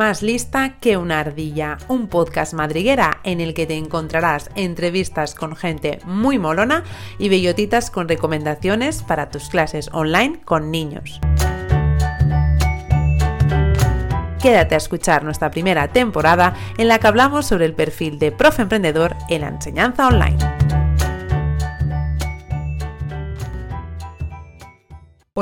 Más lista que una ardilla, un podcast madriguera en el que te encontrarás entrevistas con gente muy molona y bellotitas con recomendaciones para tus clases online con niños. Quédate a escuchar nuestra primera temporada en la que hablamos sobre el perfil de profe emprendedor en la enseñanza online.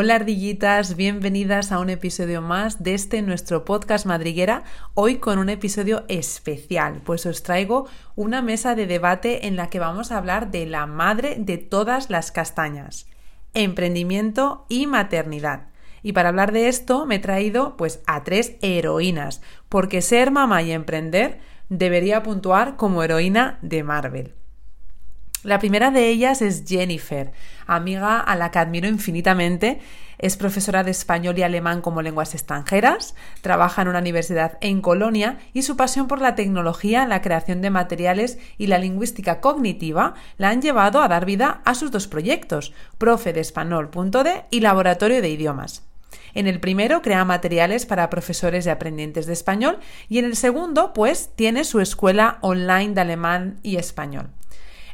Hola ardillitas, bienvenidas a un episodio más de este nuestro podcast madriguera, hoy con un episodio especial, pues os traigo una mesa de debate en la que vamos a hablar de la madre de todas las castañas, emprendimiento y maternidad. Y para hablar de esto me he traído pues a tres heroínas, porque ser mamá y emprender debería puntuar como heroína de Marvel. La primera de ellas es Jennifer, amiga a la que admiro infinitamente. Es profesora de español y alemán como lenguas extranjeras, trabaja en una universidad en Colonia y su pasión por la tecnología, la creación de materiales y la lingüística cognitiva la han llevado a dar vida a sus dos proyectos, Profe de Español.de y Laboratorio de Idiomas. En el primero crea materiales para profesores y aprendientes de español y en el segundo, pues, tiene su escuela online de alemán y español.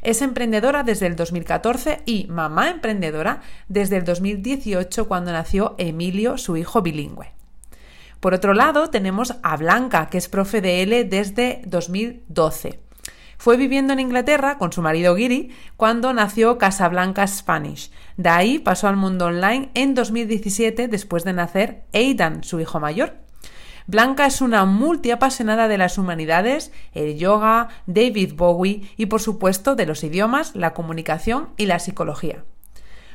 Es emprendedora desde el 2014 y mamá emprendedora desde el 2018 cuando nació Emilio, su hijo bilingüe. Por otro lado, tenemos a Blanca, que es profe de L desde 2012. Fue viviendo en Inglaterra con su marido Giri cuando nació Casablanca Spanish. De ahí pasó al mundo online en 2017 después de nacer Aidan, su hijo mayor. Blanca es una multiapasionada de las humanidades, el yoga, David Bowie y por supuesto de los idiomas, la comunicación y la psicología.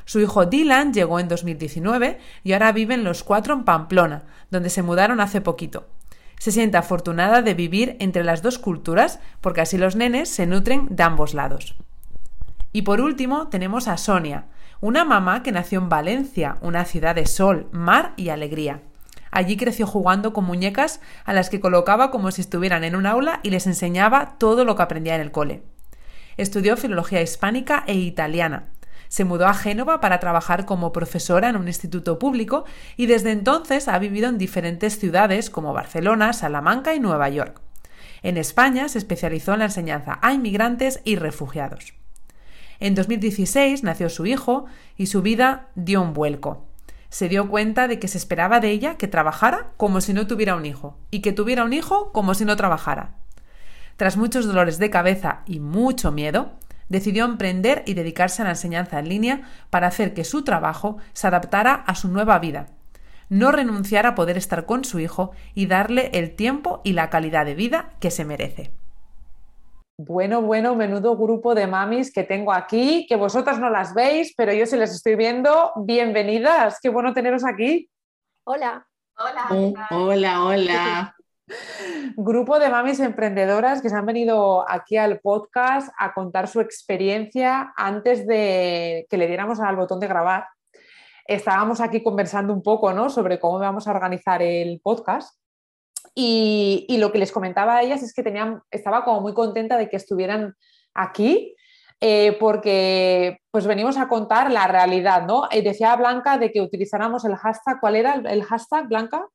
Su hijo Dylan llegó en 2019 y ahora viven los cuatro en Pamplona, donde se mudaron hace poquito. Se siente afortunada de vivir entre las dos culturas porque así los nenes se nutren de ambos lados. Y por último tenemos a Sonia, una mamá que nació en Valencia, una ciudad de sol, mar y alegría. Allí creció jugando con muñecas a las que colocaba como si estuvieran en un aula y les enseñaba todo lo que aprendía en el cole. Estudió filología hispánica e italiana. Se mudó a Génova para trabajar como profesora en un instituto público y desde entonces ha vivido en diferentes ciudades como Barcelona, Salamanca y Nueva York. En España se especializó en la enseñanza a inmigrantes y refugiados. En 2016 nació su hijo y su vida dio un vuelco se dio cuenta de que se esperaba de ella que trabajara como si no tuviera un hijo y que tuviera un hijo como si no trabajara. Tras muchos dolores de cabeza y mucho miedo, decidió emprender y dedicarse a la enseñanza en línea para hacer que su trabajo se adaptara a su nueva vida, no renunciar a poder estar con su hijo y darle el tiempo y la calidad de vida que se merece. Bueno, bueno, menudo grupo de mamis que tengo aquí, que vosotras no las veis, pero yo sí les estoy viendo. Bienvenidas, qué bueno teneros aquí. Hola. Hola. hola, hola. Grupo de mamis emprendedoras que se han venido aquí al podcast a contar su experiencia antes de que le diéramos al botón de grabar. Estábamos aquí conversando un poco ¿no? sobre cómo vamos a organizar el podcast y, lo que les comentaba a ellas es que tenían, estaba como muy contenta de que estuvieran aquí, eh, porque pues venimos a contar la realidad, ¿no? Eh, decía Blanca de que utilizáramos el hashtag, ¿cuál era el, hashtag, Blanca?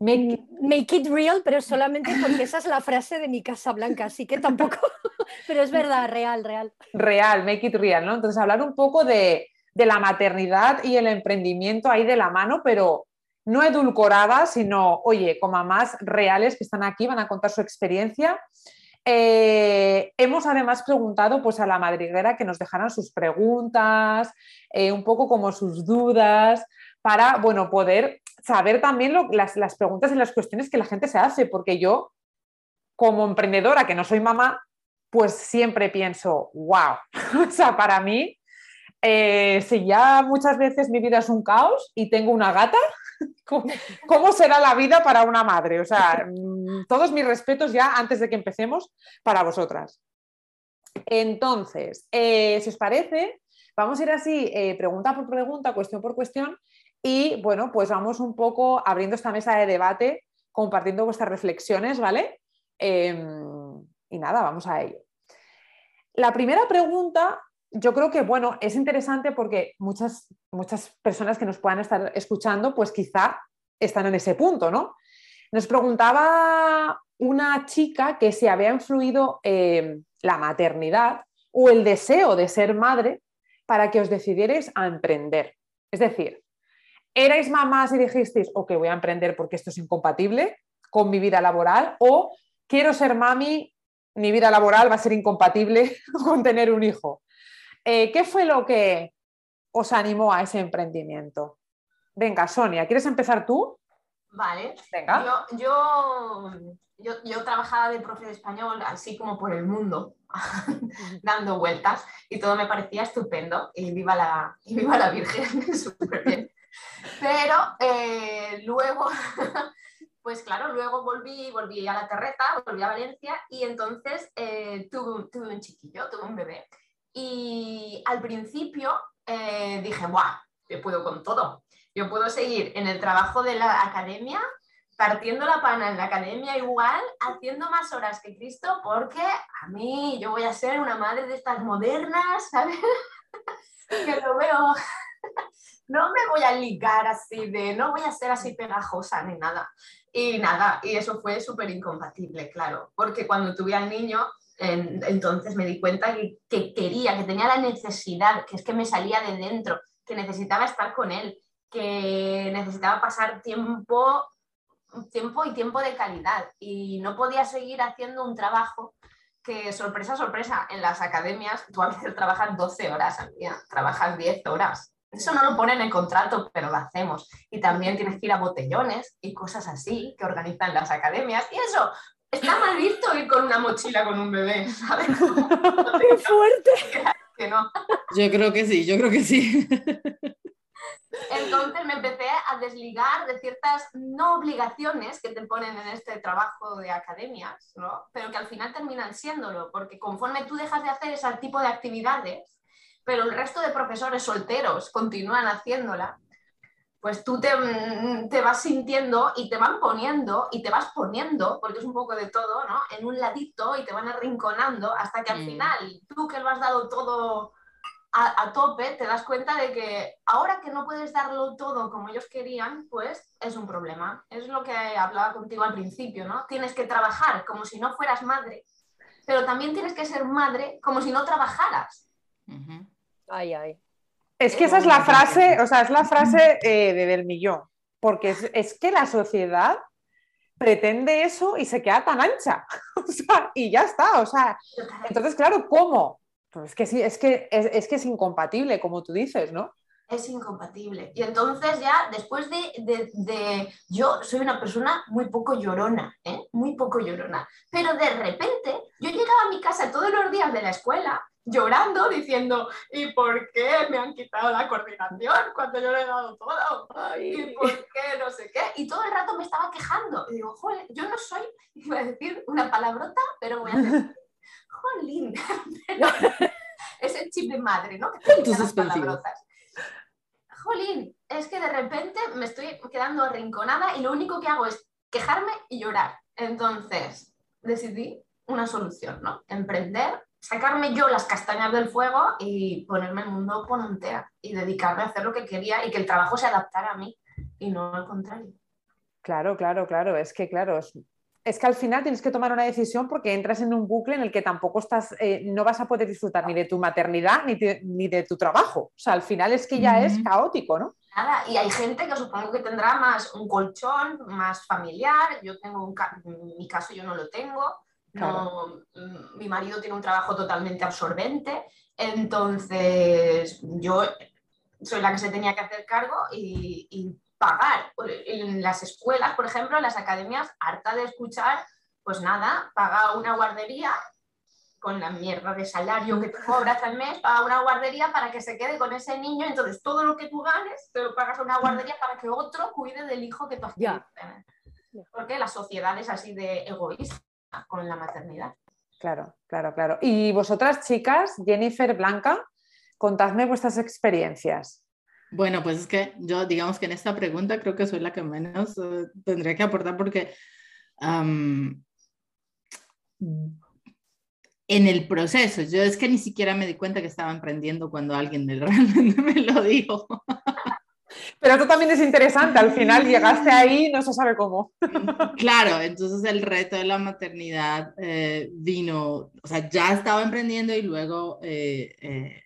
Make... Make... it real, pero solamente porque esa es la frase de mi casa blanca, así que tampoco, pero es verdad, real, real. Real, make it real, ¿no? Entonces hablar un poco de, de la maternidad y el emprendimiento ahí de la mano, pero no edulcoradas, sino, oye, como mamás reales que están aquí, van a contar su experiencia. Eh, hemos además preguntado pues, a la madriguera que nos dejaran sus preguntas, eh, un poco como sus dudas, para bueno, poder saber también las, las preguntas y las cuestiones que la gente se hace, porque yo, como emprendedora que no soy mamá, pues siempre pienso, wow, o sea, para mí, eh, si ya muchas veces mi vida es un caos y tengo una gata, ¿Cómo, será la vida para una madre? O sea, mm, todos mis respetos ya antes de que empecemos para vosotras. Entonces, eh, si os parece, vamos a ir así, eh, pregunta por pregunta, cuestión por cuestión, y bueno, pues vamos un poco abriendo esta mesa de debate, compartiendo vuestras reflexiones, ¿vale? Em, y nada, vamos a ello. La primera pregunta yo creo que, bueno, es interesante porque muchas, muchas personas que nos puedan estar escuchando, pues quizá están en ese punto, ¿no? Nos preguntaba una chica que si había influido eh, la maternidad o el deseo de ser madre para que os decidierais a emprender. Es decir, ¿erais mamás y dijisteis, ok, voy a emprender porque esto es incompatible con mi vida laboral? ¿O quiero ser mami, mi vida laboral va a ser incompatible con tener un hijo? Eh, ¿Qué fue lo que os animó a ese emprendimiento? Venga, Sonia, ¿quieres empezar tú? Vale. Venga. Yo, yo, trabajaba de profe de español así como por el mundo, dando vueltas y todo me parecía estupendo y viva la, y viva la Virgen, súper bien. Pero eh, luego, pues claro, luego volví, volví a la terreta, volví a Valencia y entonces eh, tuve, tuve, un chiquillo, tuve un bebé. Y al principio eh, dije, ¡guau! Yo puedo con todo. Yo puedo seguir en el trabajo de la academia, partiendo la pana en la academia igual, haciendo más horas que Cristo, porque a mí yo voy a ser una madre de estas modernas, ¿sabes? que lo veo. no me voy a ligar así de, no voy a ser así pegajosa ni nada. Y nada, y eso fue súper incompatible, claro, porque cuando tuve al niño, entonces me di cuenta que, que, quería, que tenía la necesidad, que es que me salía de dentro, que necesitaba estar con él, que necesitaba pasar tiempo, tiempo y tiempo de calidad y no podía seguir haciendo un trabajo que, sorpresa, sorpresa, en las academias tú a veces trabajas 12 horas al día, trabajas 10 horas. Eso no lo pone en el contrato, pero lo hacemos. Y también tienes que ir a botellones y cosas así que organizan las academias. Y eso, está mal visto ir con una mochila con un bebé, ¿sabes? ¡Qué fuerte! Que no. Yo creo que sí, yo creo que sí. Entonces me empecé a desligar de ciertas no obligaciones que te ponen en este trabajo de academias, ¿no? pero que al final terminan siéndolo, porque conforme tú dejas de hacer ese tipo de actividades, pero el resto de profesores solteros continúan haciéndola, pues tú te, te, vas sintiendo y te van poniendo y te vas poniendo, porque es un poco de todo, ¿no? En un ladito y te van arrinconando hasta que al mm. final tú que lo has dado todo a, tope, te das cuenta de que ahora que no puedes darlo todo como ellos querían, pues es un problema. Es lo que hablaba contigo al principio, ¿no? Tienes que trabajar como si no fueras madre, pero también tienes que ser madre como si no trabajaras. Ay, ay. Es que esa es la frase, o sea, es la frase eh, de del millón, porque es, que la sociedad pretende eso y se queda tan ancha, y ya está, o sea, entonces, claro, ¿cómo? Pues es que sí, es que es, que es incompatible, como tú dices, ¿no? Es incompatible. Y entonces ya, después de, Yo soy una persona muy poco llorona, ¿eh? Muy poco llorona. Pero de repente, yo llegaba a mi casa todos los días de la escuela llorando, diciendo, ¿y por qué me han quitado la coordinación cuando yo le he dado todo? ¿Y por qué no sé qué? Y todo el rato me estaba quejando. Y digo, joder, yo no soy, iba a decir una palabrota, pero voy a decir jolín, es el chip de madre, ¿no? Que tus palabrotas. Jolín, es que de repente me estoy quedando arrinconada y lo único que hago es quejarme y llorar. Entonces, decidí una solución, ¿no? Emprender, sacarme yo las castañas del fuego y ponerme el mundo ponentera y dedicarme a hacer lo que quería y que el trabajo se adaptara a mí y no al contrario. Claro, claro, claro. Es que, claro, es es que al final tienes que tomar una decisión porque entras en un bucle en el que tampoco estás, eh, no vas a poder disfrutar ni de tu maternidad ni de, tu trajo. O sea, al final es que ya es caótico, ¿no? Nada, y hay gente que supongo que tendrá más un colchón, más familiar. Yo tengo un, en mi caso yo no lo tengo. Mm, mi marido tiene un trabajo totalmente absorbente. Entonces, yo soy la que se tenía que hacer cargo y pagar en las escuelas, por ejemplo, en las academias, harta de escuchar, pues nada, paga una guardería con la mierda de salario que te cobras al mes, paga una guardería para que se quede con ese niño, entonces todo lo que tú ganes te lo pagas a una guardería para que otro cuide del hijo que tú has yeah. Porque la sociedad es así de egoísta con la maternidad. Claro, claro, claro. Y vosotras, chicas, Jennifer, Blanca, contadme vuestras experiencias. Bueno, pues es que yo, digamos que en esta pregunta creo que soy la que menos uh, tendría que aportar porque en el proceso, yo es que ni siquiera me di cuenta que estaba emprendiendo cuando alguien realmente me lo dijo. Pero esto también es interesante, al final llegaste ahí, no se sabe cómo. Claro, entonces el reto de la maternidad eh, vino, o sea, ya estaba emprendiendo y luego eh, eh,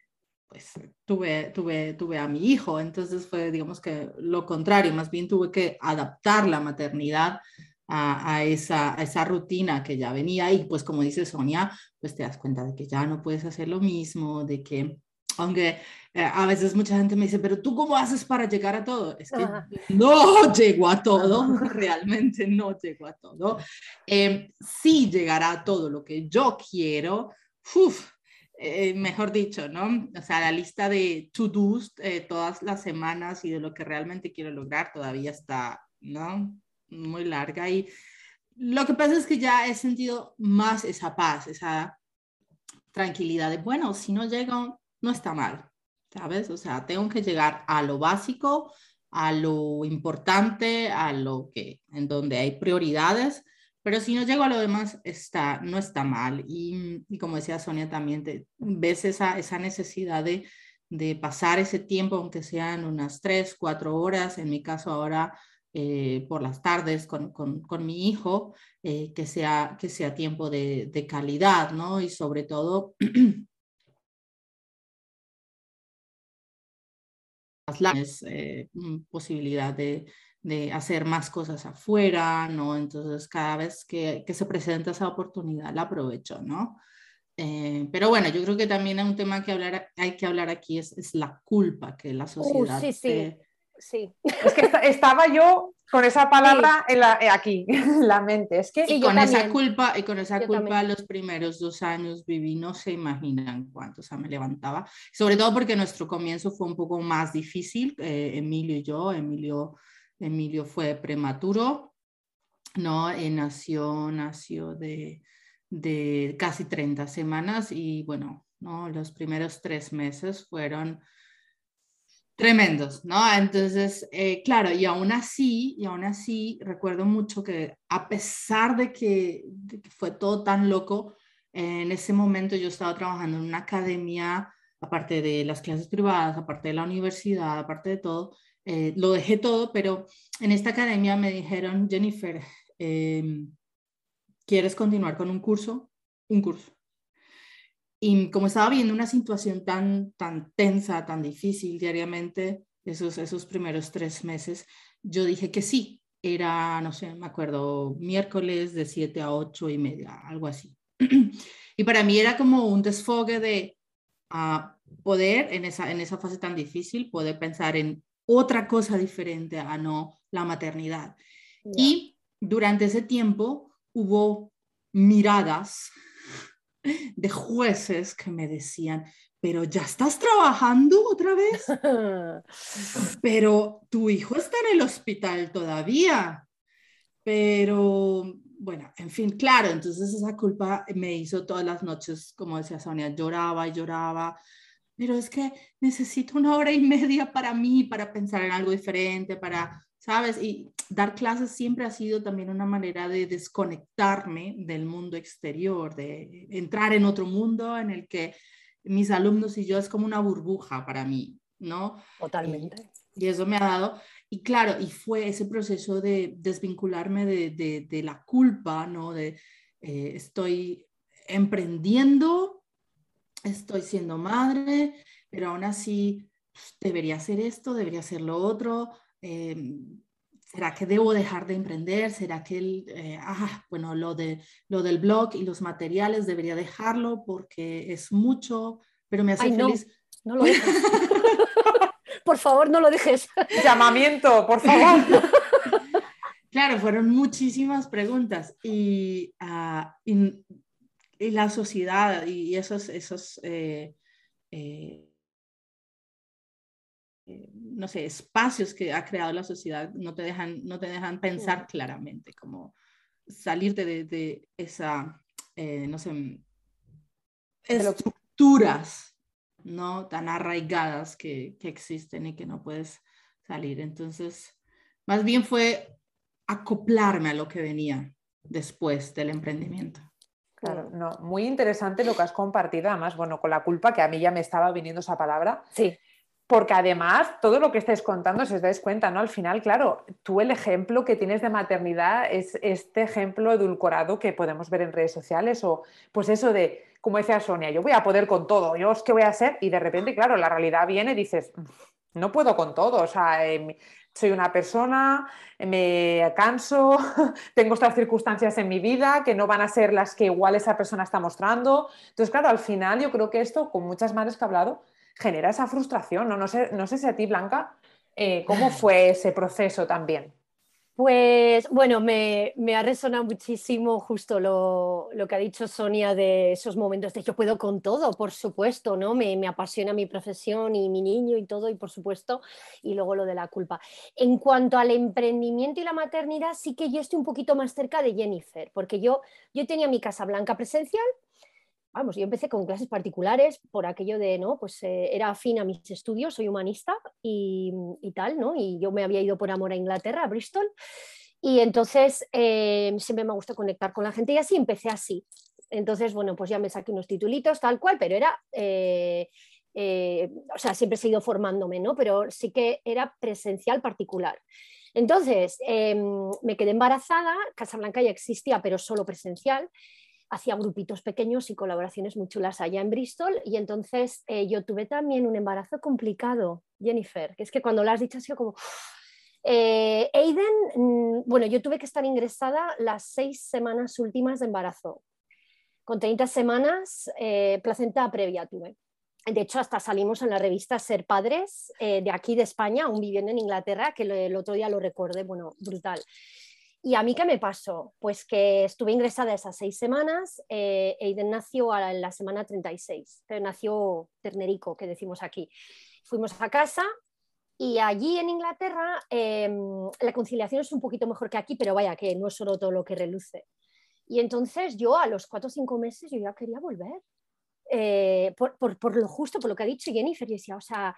pues tuve, tuve, tuve a mi hijo, entonces fue digamos que lo contrario, más bien tuve que adaptar la maternidad a, esa, a esa rutina que ya venía y pues como dice Sonia, pues te das cuenta de que ya no puedes hacer lo mismo, de que aunque eh, a veces mucha gente me dice, pero tú cómo haces para llegar a todo? Es que no llego a todo, realmente no llego a todo. Eh, sí llegará a todo lo que yo quiero, eh, mejor dicho, ¿no? O sea, la lista de to-dos eh, todas las semanas y de lo que realmente quiero lograr todavía está, ¿no? Muy larga y lo que pasa es que ya he sentido más esa paz, esa tranquilidad de, bueno, si no llego, no está mal, ¿sabes? O sea, tengo que llegar a lo básico, a lo importante, a lo que, en donde hay prioridades, pero si no llego a lo demás, está, no está mal. Y, como decía Sonia, también te, ves esa, esa necesidad de, de pasar ese tiempo, aunque sean unas tres, cuatro horas, en mi caso ahora eh, por las tardes con, con, con mi hijo, eh, que, sea, que sea tiempo de, de calidad, ¿no? Y sobre todo las eh, posibilidad de, de, hacer más cosas afuera, ¿no? Entonces, cada vez que, que se presenta esa oportunidad, la aprovecho, ¿no? Eh, pero bueno, yo creo que también un tema que hablar, hay que hablar aquí, es, es la culpa que la uh, sociedad... sí, sí, sí. Es que estaba yo con esa palabra en la, eh, aquí, en la mente. Es que, y con esa culpa, y con esa culpa los primeros dos años viví, no se imaginan cuánto, o sea, me levantaba, sobre todo porque nuestro comienzo fue un poco más difícil, eh, Emilio y yo, Emilio, Emilio fue prematuro, ¿no? Eh, nació, nació de, de casi 30 semanas y bueno, ¿no? Los primeros tres meses fueron tremendos, ¿no? Entonces, eh, claro, y aún así, y aún así, recuerdo mucho que a pesar de que, fue todo tan loco, en ese momento yo estaba trabajando en una academia, aparte de las clases privadas, aparte de la universidad, aparte de todo, eh, lo dejé todo, pero en esta academia me dijeron, Jennifer, em, ¿quieres continuar con un curso? Un curso. Y como estaba viendo una situación tan, tan tensa, tan difícil diariamente, esos, esos primeros tres meses, yo dije que sí. Era, no sé, me acuerdo, miércoles de 7 a 8 y media, algo así. Y para mí era como un desfogue de uh, poder, en esa, en esa fase tan difícil, poder pensar en otra cosa diferente a no la maternidad. Y durante ese tiempo hubo miradas de jueces que me decían, pero ya estás trabajando otra vez, pero tu hijo está en el hospital todavía, pero bueno, en fin, claro, entonces esa culpa me hizo todas las noches, como decía Sonia, lloraba y lloraba, pero es que necesito una hora y media para mí, para pensar en algo diferente, para ¿sabes? Y dar clases siempre ha sido también una manera de desconectarme del mundo exterior, de entrar en otro mundo en el que mis alumnos y yo es como una burbuja para mí, ¿no? Totalmente. Y, eso me ha dado, y claro, y fue ese proceso de desvincularme de, de, la culpa, ¿no? De eh, estoy emprendiendo, estoy siendo madre, pero aún así pues, debería hacer esto, debería hacer lo otro, Em, ¿será que debo dejar de emprender? ¿Será que, el, eh, ah, bueno, lo, de, lo del blog y los materiales debería dejarlo porque es mucho, pero me hace feliz? No, lo dejes. por favor, no lo dejes. Llamamiento, por favor. claro, fueron muchísimas preguntas y, ah, y, la sociedad y esos, esos eh, eh, no sé, espacios que ha creado la sociedad no te dejan, no te dejan pensar claramente, como salirte de, de esa, eh, no sé, estructuras, ¿no? Tan arraigadas que, que existen y que no puedes salir. Entonces, más bien fue acoplarme a lo que venía después del emprendimiento. Claro, no, muy interesante lo que has compartido, además, bueno, con la culpa, que a mí ya me estaba viniendo esa palabra. Sí porque además todo lo que estáis contando, si os dais cuenta, ¿no? Al final, claro, tú el ejemplo que tienes de maternidad es este ejemplo edulcorado que podemos ver en redes sociales o pues eso de, como decía Sonia, yo voy a poder con todo, yo es que voy a ser y de repente, claro, la realidad viene y dices, no puedo con todo, o sea, eh, soy una persona, me canso, tengo estas circunstancias en mi vida que no van a ser las que igual esa persona está mostrando. Entonces, claro, al final yo creo que esto, con muchas madres que he hablado, genera esa frustración. No, no, sé, no sé si a ti, Blanca, eh, ¿cómo fue ese proceso también? Pues bueno, me, ha resonado muchísimo justo lo, que ha dicho Sonia de esos momentos de yo puedo con todo, por supuesto, ¿no? Me, me, apasiona mi profesión y mi niño y todo, y por supuesto, y luego lo de la culpa. En cuanto al emprendimiento y la maternidad, sí que yo estoy un poquito más cerca de Jennifer, porque yo, yo tenía mi Casa Blanca presencial, vamos, yo empecé con clases particulares por aquello de, ¿no? Pues eh, era afín a mis estudios, soy humanista y, tal, ¿no? Y yo me había ido por amor a Inglaterra, a Bristol, y entonces eh, siempre me gusta conectar con la gente y así empecé así. Entonces, bueno, pues ya me saqué unos titulitos, tal cual, pero era... Eh, o sea, siempre he seguido formándome, ¿no? Pero sí que era presencial particular. Entonces, em, me quedé embarazada, Casablanca ya existía, pero solo presencial, hacía grupitos pequeños y colaboraciones muy chulas allá en Bristol y entonces eh, yo tuve también un embarazo complicado, Jennifer, que es que cuando lo has dicho ha sido como... Eh, Aiden, mm, bueno, yo tuve que estar ingresada las seis semanas últimas de embarazo. Con 30 semanas, eh, placenta previa tuve. De hecho, hasta salimos en la revista Ser Padres de aquí de España, aún viviendo en Inglaterra, que el otro día lo recordé, bueno, brutal. ¿Y a mí qué me pasó? Pues que estuve ingresada esas seis semanas, eh, Aiden nació en la semana 36, pero nació ternerico, que decimos aquí. Fuimos a casa y allí en Inglaterra em, la conciliación es un poquito mejor que aquí, pero vaya, que no es solo todo lo que reluce. Y entonces yo a los cuatro o cinco meses yo ya quería volver. Eh, por, lo justo, por lo que ha dicho Jennifer, y decía, o sea,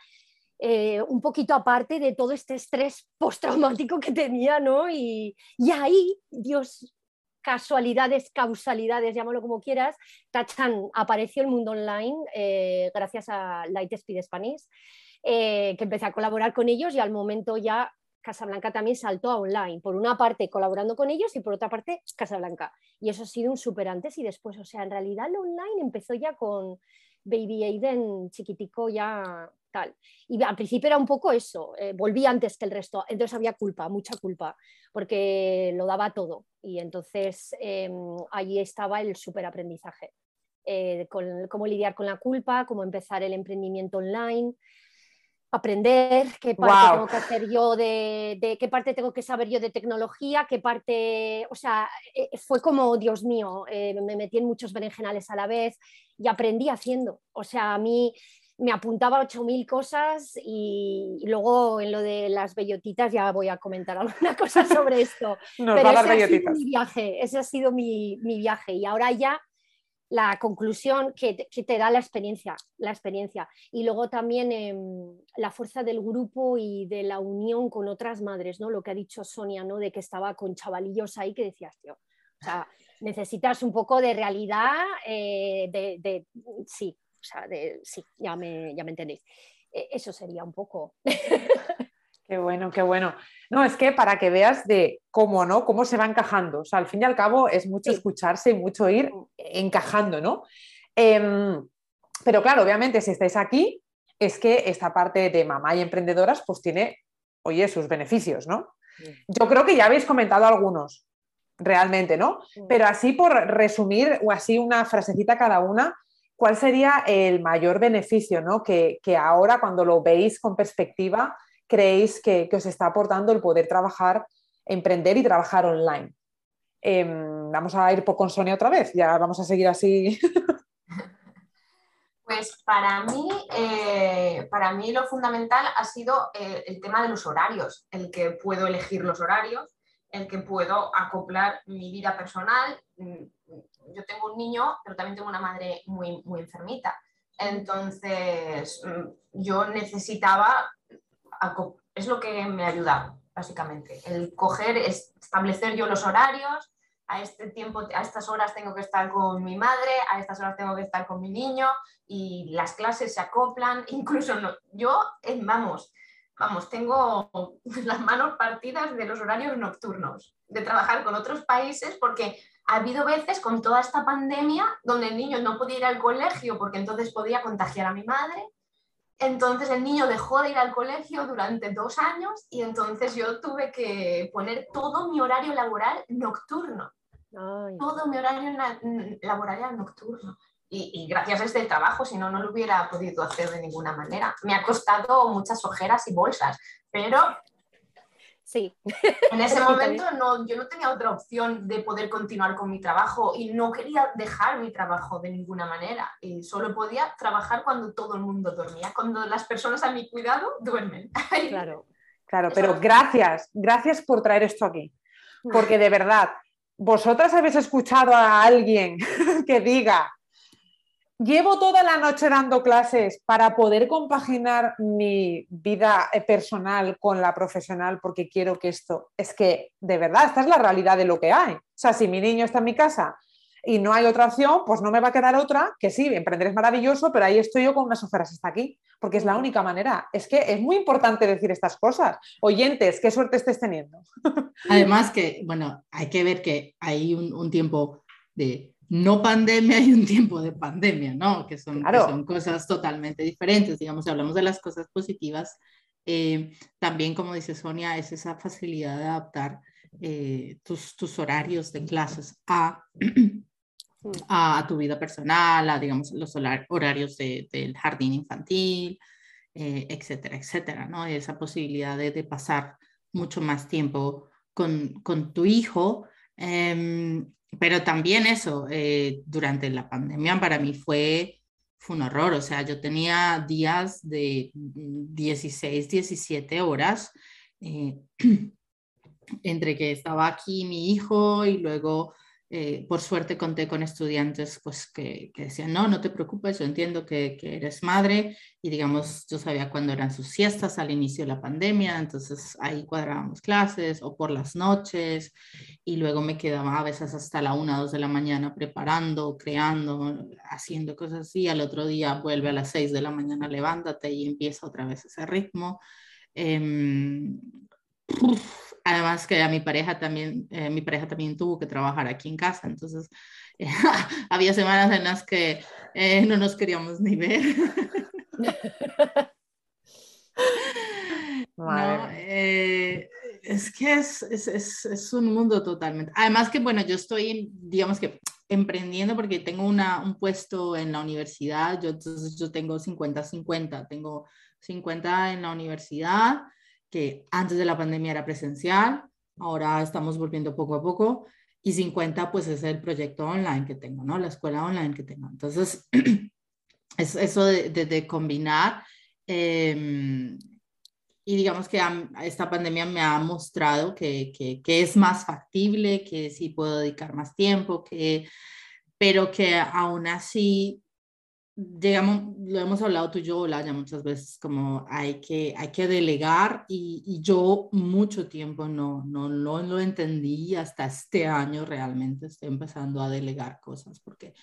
eh, un poquito aparte de todo este estrés postraumático que tenía, ¿no? Y, ahí, Dios, casualidades, causalidades, llámalo como quieras, Tachan apareció el mundo online eh, gracias a Lightspeed Spanish, eh, que empecé a colaborar con ellos y al momento ya Casablanca también saltó a online. Por una parte colaborando con ellos y por otra parte Casablanca. Y eso ha sido un super antes y después. O sea, en realidad el online empezó ya con Baby Aiden chiquitico ya tal. Y al principio era un poco eso, eh, volví antes que el resto, entonces había culpa, mucha culpa, porque lo daba todo. Y entonces eh, allí estaba el superaprendizaje, eh, cómo lidiar con la culpa, cómo empezar el emprendimiento online, aprender qué parte tengo que hacer yo de, qué parte tengo que saber yo de tecnología, qué parte, o sea, eh, fue como, Dios mío, me metí en muchos berenjenales a la vez y aprendí haciendo. O sea, a mí me apuntaba 8.000 cosas y, luego en lo de las bellotitas ya voy a comentar alguna cosa sobre esto. Pero ese ha sido mi viaje, ese ha sido mi, viaje y ahora ya la conclusión que, te da la experiencia, la experiencia. Y luego también em, la fuerza del grupo y de la unión con otras madres, ¿no? Lo que ha dicho Sonia, ¿no? De que estaba con chavalillos ahí que decías, tío, o sea, necesitas un poco de realidad, eh, de, sí, o sea, de, sí, ya me, ya me entendéis. E, eso sería un poco. Qué bueno, qué bueno. No, es que para que veas de cómo, ¿no? Cómo se va encajando. O sea, al fin y al cabo es mucho escucharse y mucho ir mm. encajando, ¿no? Em, pero claro, obviamente, si estáis aquí, es que esta parte de mamá y emprendedoras, pues tiene, oye, sus beneficios, ¿no? Yo creo que ya habéis comentado algunos, realmente, ¿no? Pero así por resumir, o así una frasecita cada una, ¿cuál sería el mayor beneficio ¿no? que, ahora cuando lo veis con perspectiva creéis que, os está aportando el poder trabajar, emprender y trabajar online? Em, vamos a ir con Sonia otra vez, ya vamos a seguir así. Pues para mí, eh, para mí lo fundamental ha sido eh, el tema de los horarios, el que puedo elegir los horarios, el que puedo acoplar mi vida personal, mm, yo tengo un niño, pero también tengo una madre muy, muy enfermita. Entonces, mm, yo necesitaba, es lo que me ayuda, básicamente, el coger, establecer yo los horarios, a este tiempo, a estas horas tengo que estar con mi madre, a estas horas tengo que estar con mi niño y las clases se acoplan, incluso yo, eh, vamos, vamos, tengo las manos partidas de los horarios nocturnos, de trabajar con otros países porque ha habido veces con toda esta pandemia donde el niño no podía ir al colegio porque entonces podía contagiar a mi madre. Entonces el niño dejó de ir al colegio durante dos años y entonces yo tuve que poner todo mi horario laboral nocturno. Todo mi horario laboral nocturno. Y, y, gracias a este trabajo, si no, no lo hubiera podido hacer de ninguna manera. Me ha costado muchas ojeras y bolsas, pero Sí. En ese momento no, yo no tenía otra opción de poder continuar con mi trabajo y no quería dejar mi trabajo de ninguna manera. Y solo podía trabajar cuando todo el mundo dormía, cuando las personas a mi cuidado duermen. Claro, claro, pero gracias, gracias por traer esto aquí. Porque de verdad, vosotras habéis escuchado a alguien que diga, Llevo toda la noche dando clases para poder compaginar mi vida eh, personal con la profesional porque quiero que esto, es que de verdad, esta es la realidad de lo que hay. O sea, si mi niño está en mi casa y no hay otra opción, pues no me va a quedar otra, que sí, emprender es maravilloso, pero ahí estoy yo con unas ofertas hasta aquí, porque es la única manera. Es que es muy importante decir estas cosas. Oyentes, qué suerte estés teniendo. Además que, bueno, hay que ver que hay un tiempo de no pandemia y un tiempo de pandemia, ¿no? Que son, son cosas totalmente diferentes. Digamos, si hablamos de las cosas positivas, eh, también, como dice Sonia, es esa facilidad de adaptar eh, tus, tus, horarios de clases a, a, tu vida personal, a, digamos, los horarios del jardín infantil, eh, etcétera, etcétera, ¿no? esa posibilidad de, de pasar mucho más tiempo con, con tu hijo. Em, pero también eso, eh, durante la pandemia para mí fue, fue un horror, o sea, yo tenía días de 16, 17 horas eh, entre que estaba aquí mi hijo y luego eh, por suerte conté con estudiantes pues, que, que, decían, no, no te preocupes, yo entiendo que, que, eres madre y digamos, yo sabía cuándo eran sus siestas al inicio de la pandemia, entonces ahí cuadrábamos clases o por las noches y luego me quedaba a veces hasta la una, dos de la mañana preparando, creando, haciendo cosas así, al otro día vuelve a las seis de la mañana, levántate y empieza otra vez ese ritmo. Eh, Además que a mi pareja también, eh, mi pareja también tuvo que trabajar aquí en casa, entonces había semanas en las que eh, no nos queríamos ni ver. Eh, es que es, es, es, es, un mundo totalmente. Además que, bueno, yo estoy, digamos que, emprendiendo porque tengo una, un puesto en la universidad, yo, entonces yo tengo 50-50, tengo 50 en la universidad que antes de la pandemia era presencial, ahora estamos volviendo poco a poco, y 50 pues es el proyecto online que tengo, ¿no? La escuela online que tengo. Entonces, es eso de, de, combinar. Em, y digamos que esta pandemia me ha mostrado que, que, que, es más factible, que sí puedo dedicar más tiempo, que, pero que aún así digamos, lo hemos hablado tú y yo, ya muchas veces, como hay que, hay que delegar y, y yo mucho tiempo no, no, no lo entendí hasta este año realmente estoy empezando a delegar cosas porque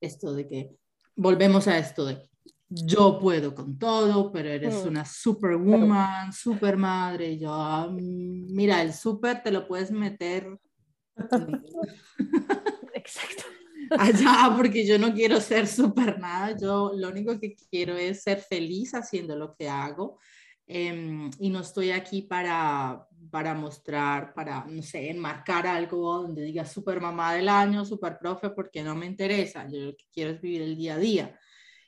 esto de que volvemos a esto de yo puedo con todo, pero eres mm. una superwoman, super madre, yo, ah, mira, el super te lo puedes meter. Exacto allá porque yo no quiero ser súper nada, yo lo único que quiero es ser feliz haciendo lo que hago em, y no estoy aquí para, para mostrar, para, no sé, enmarcar algo donde diga super mamá del año, super profe, porque no me interesa, yo lo que quiero es vivir el día a día.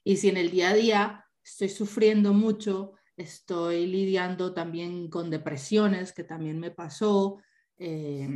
Y si en el día a día estoy sufriendo mucho, estoy lidiando también con depresiones, que también me pasó, eh,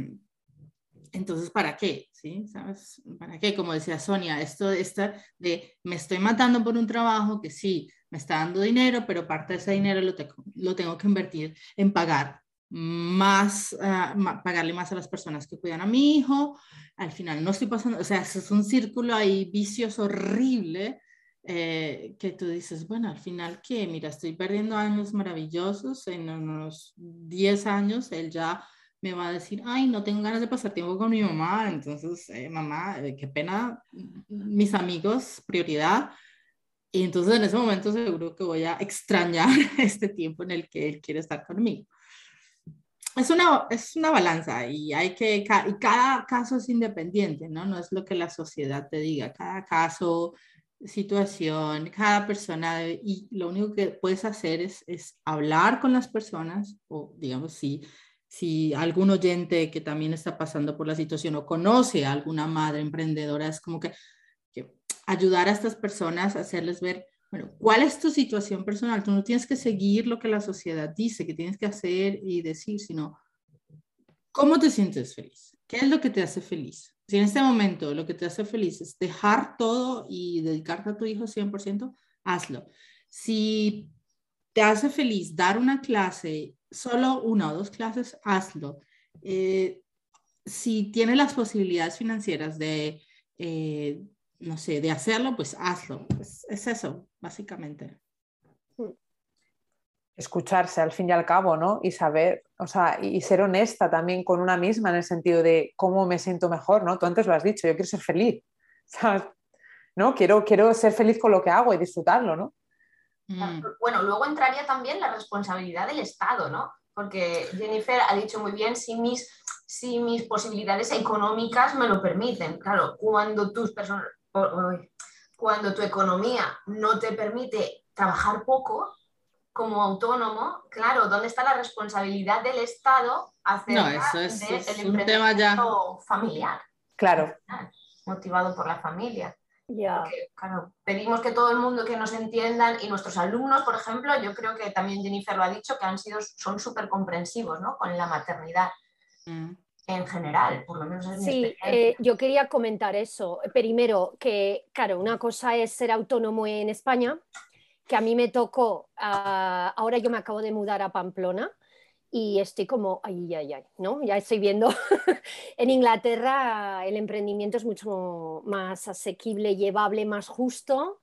entonces, ¿para qué? ¿Sí? ¿Sabes? ¿Para qué? Como decía Sonia, esto esta de me estoy matando por un trabajo que sí, me está dando dinero, pero parte de ese dinero lo, tengo, lo tengo que invertir en pagar más, uh, pagarle más a las personas que cuidan a mi hijo. Al final no estoy pasando, o sea, es un círculo ahí vicioso horrible eh, que tú dices, bueno, al final, ¿qué? Mira, estoy perdiendo años maravillosos, en unos 10 años él ya me va a decir, ay, no tengo ganas de pasar tiempo con mi mamá, entonces, eh, mamá, eh, qué pena, mis amigos, prioridad. Y entonces en ese momento seguro que voy a extrañar este tiempo en el que él quiere estar conmigo. Es una, es una balanza y hay que, y cada caso es independiente, ¿no? No es lo que la sociedad te diga, cada caso, situación, cada persona, y lo único que puedes hacer es, es hablar con las personas, o digamos, si, si algún oyente que también está pasando por la situación o conoce a alguna madre emprendedora, es como que ayudar a estas personas a hacerles ver, bueno, ¿cuál es tu situación personal? Tú no tienes que seguir lo que la sociedad dice que tienes que hacer y decir, sino, ¿cómo te sientes feliz? ¿Qué es lo que te hace feliz? Si en este momento lo que te hace feliz es dejar todo y dedicarte a tu hijo 100%, hazlo. Si te hace feliz dar una clase, solo una o dos clases, hazlo. Eh, si tienes las posibilidades financieras de eh, no sé, de hacerlo, pues hazlo. Es, es eso, básicamente. Escucharse al fin y al cabo, ¿no? Y saber, o sea, y ser honesta también con una misma en el sentido de cómo me siento mejor, ¿no? Tú antes lo has dicho, yo quiero ser feliz, ¿sabes? ¿No? Quiero, quiero ser feliz con lo que hago y disfrutarlo, ¿no? Mm. Bueno, luego entraría también la responsabilidad del Estado, ¿no? Porque Jennifer ha dicho muy bien, si mis, si mis posibilidades económicas me lo permiten. Claro, cuando tus personas cuando tu economía no te permite trabajar poco como autónomo, claro, ¿dónde está la responsabilidad del Estado hacer el emprendimiento familiar? Claro. Motivado por la familia. Claro, pedimos que todo el mundo que nos entiendan y nuestros alumnos, por ejemplo, yo creo que también Jennifer lo ha dicho, que han sido, son súper comprensivos ¿no? con la maternidad. Mm en general, por lo menos es Sí, eh, yo quería comentar eso. Primero, que claro, una cosa es ser autónomo en España, que a mí me tocó, ah, ahora yo me acabo de mudar a Pamplona y estoy como, ay, ay, ay, ¿no? Ya estoy viendo, en Inglaterra el emprendimiento es mucho más asequible, llevable, más justo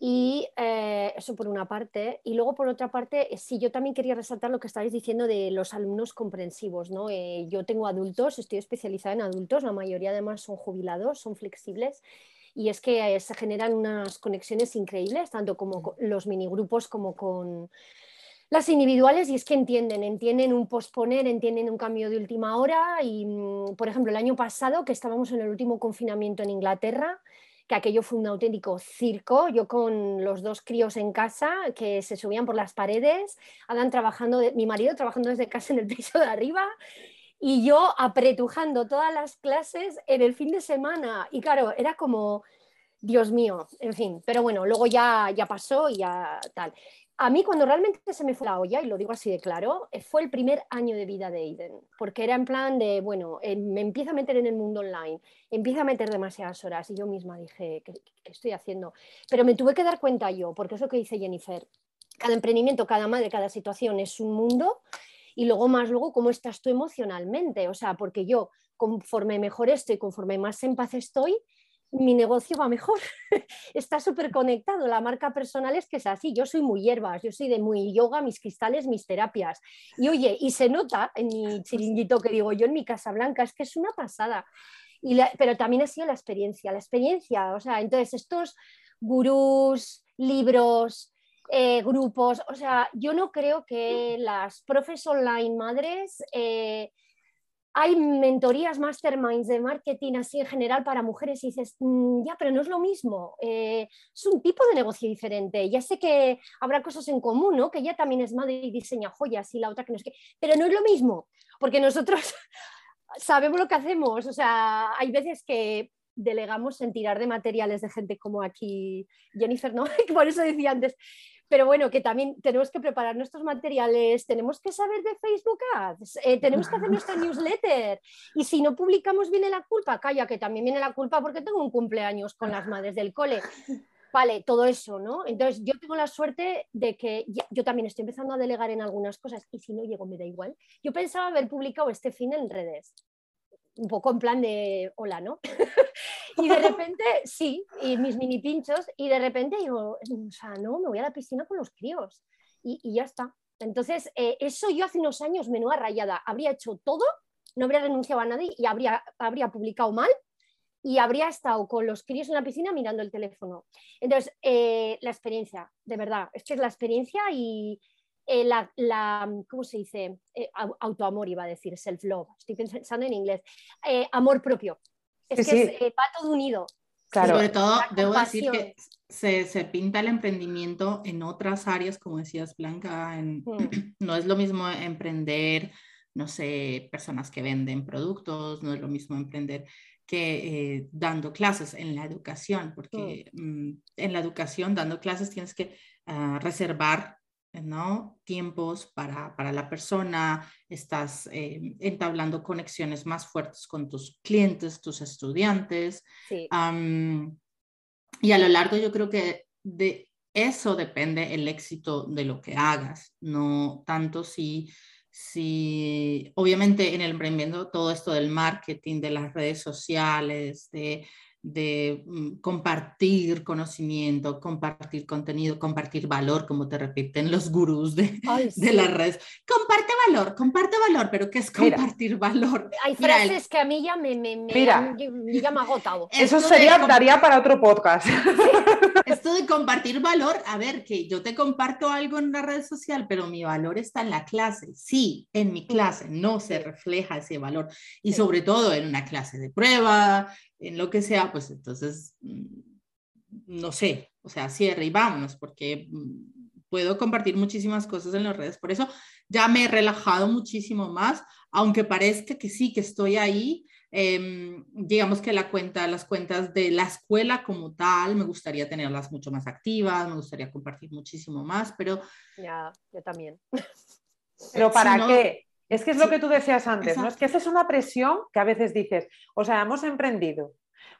y eh, eso por una parte. Y luego por otra parte, eh, sí, yo también quería resaltar lo que estabais diciendo de los alumnos comprensivos. ¿no? Eh, yo tengo adultos, estoy especializada en adultos, la mayoría además son jubilados, son flexibles. Y es que se generan unas conexiones increíbles, tanto como los minigrupos como con las individuales, y es que entienden, entienden un posponer, entienden un cambio de última hora. Y, mm, por ejemplo, el año pasado, que estábamos en el último confinamiento en Inglaterra, que aquello fue un auténtico circo. Yo con los dos críos en casa que se subían por las paredes, Adam trabajando, mi marido trabajando desde casa en el piso de arriba y yo apretujando todas las clases en el fin de semana. Y claro, era como, Dios mío, en fin, pero bueno, luego ya, ya pasó y ya tal. A mí cuando realmente se me fue la olla, y lo digo así de claro, eh, fue el primer año de vida de Aiden, porque era en plan de, bueno, eh, me empiezo a meter en el mundo online, empiezo a meter demasiadas horas y yo misma dije, ¿qué, estoy haciendo? Pero me tuve que dar cuenta yo, porque es lo que dice Jennifer, cada emprendimiento, cada madre, cada situación es un mundo y luego más luego cómo estás tú emocionalmente, o sea, porque yo conforme mejor estoy, conforme más en paz estoy, mi negocio va mejor. Está súper conectado. La marca personal es que es así. Yo soy muy hierbas, yo soy de muy yoga, mis cristales, mis terapias. Y oye, y se nota en mi chiringuito que digo yo en mi Casa Blanca, es que es una pasada. Y pero también ha sido la experiencia, la experiencia. O sea, entonces estos gurús, libros, eh, grupos, o sea, yo no creo que las profes online madres... Eh, hay mentorías, masterminds de marketing así en general para mujeres y dices, mm, ya, pero no es lo mismo, eh, es un tipo de negocio diferente. Ya sé que habrá cosas en común, ¿no? Que ella también es madre y diseña joyas y la otra que no es que, pero no es lo mismo, porque nosotros sabemos lo que hacemos, o sea, hay veces que delegamos en tirar de materiales de gente como aquí Jennifer, ¿no? Por eso decía antes, pero bueno, que también tenemos que preparar nuestros materiales, tenemos que saber de Facebook Ads, eh, tenemos que hacer nuestra newsletter. Y si no publicamos, viene la culpa. Calla, que también viene la culpa porque tengo un cumpleaños con las madres del cole. Vale, todo eso, ¿no? Entonces, yo tengo la suerte de que yo también estoy empezando a delegar en algunas cosas y si no llego, me da igual. Yo pensaba haber publicado este fin en redes un poco en plan de hola, ¿no? Y de repente, sí, y mis mini pinchos, y de repente digo, o sea, no, me voy a la piscina con los críos. Y, ya está. Entonces, eh, eso yo hace unos años, menuda rayada, habría hecho todo, no habría renunciado a nadie y habría, habría publicado mal y habría estado con los críos en la piscina mirando el teléfono. Entonces, eh, la experiencia, de verdad, es es la experiencia y eh, la, ¿cómo se dice? autoamor iba a decir, self-love, estoy pensando en inglés, amor propio. Es que va todo unido. Claro. sobre todo, debo decir que se, se, pinta el emprendimiento en otras áreas, como decías, Blanca, en, mm. no es lo mismo emprender, no sé, personas que venden productos, no es lo mismo emprender que eh, dando clases en la educación, porque mm. Mm, en la educación, dando clases, tienes que uh, reservar ¿no? tiempos para, para, la persona, estás eh, entablando conexiones más fuertes con tus clientes, tus estudiantes. Sí. y a lo largo yo creo que de eso depende el éxito de lo que hagas, no tanto si, si obviamente en el emprendimiento todo esto del marketing, de las redes sociales, de de mm, compartir conocimiento, compartir contenido, compartir valor, como te repiten los gurús de, de las redes. Comparte valor, comparte valor, pero ¿qué es compartir valor? Hay frases que a mí ya me, me, me, Mira, ya me agotado. Eso sería, daría para otro podcast. Esto de compartir valor, a ver, que yo te comparto algo en una red social, pero mi valor está en la clase. Sí, en mi clase no se refleja ese valor. Y sobre todo en una clase de prueba, en lo que sea, pues entonces, mm, no sé, o sea, cierre y vámonos, porque mm, puedo compartir muchísimas cosas en las redes. Por eso ya me he relajado muchísimo más, aunque parezca que sí, que estoy ahí. Em, digamos que la cuenta, las cuentas de la escuela como tal, me gustaría tenerlas mucho más activas, me gustaría compartir muchísimo más, pero... Ya, yo también. Pero ¿para qué? Es que es lo que tú decías antes, ¿no? Es que esa es una presión que a veces dices, o sea, hemos emprendido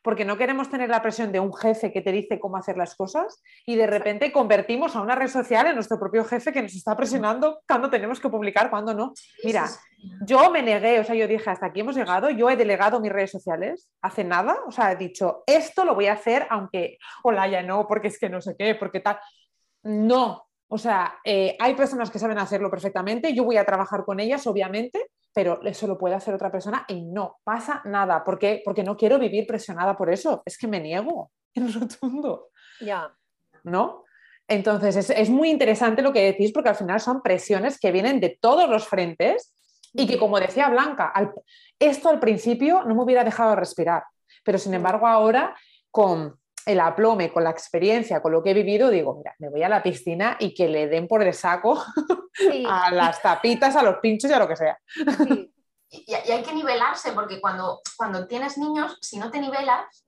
porque no queremos tener la presión de un jefe que te dice cómo hacer las cosas y de repente convertimos a una red social en nuestro propio jefe que nos está presionando cuando tenemos que publicar, cuando no. Mira, yo me negué, o sea, yo dije, hasta aquí hemos llegado, yo he delegado mis redes sociales hace nada, o sea, he dicho, esto lo voy a hacer aunque, hola, ya no, porque es que no sé qué, porque tal. No, o sea, eh, hay personas que saben hacerlo perfectamente, yo voy a trabajar con ellas, obviamente, pero eso lo puede hacer otra persona y no pasa nada. ¿Por qué? Porque no quiero vivir presionada por eso. Es que me niego en rotundo. Ya. ¿No? Entonces, es, muy interesante lo que decís porque al final son presiones que vienen de todos los frentes y que, como decía Blanca, esto al principio no me hubiera dejado respirar, pero sin embargo ahora con el aplome, con la experiencia, con lo que he vivido, digo, mira, me voy a la piscina y que le den por el saco a las tapitas, a los pinchos y a lo que sea. Y, hay que nivelarse, porque cuando, cuando tienes niños, si no te nivelas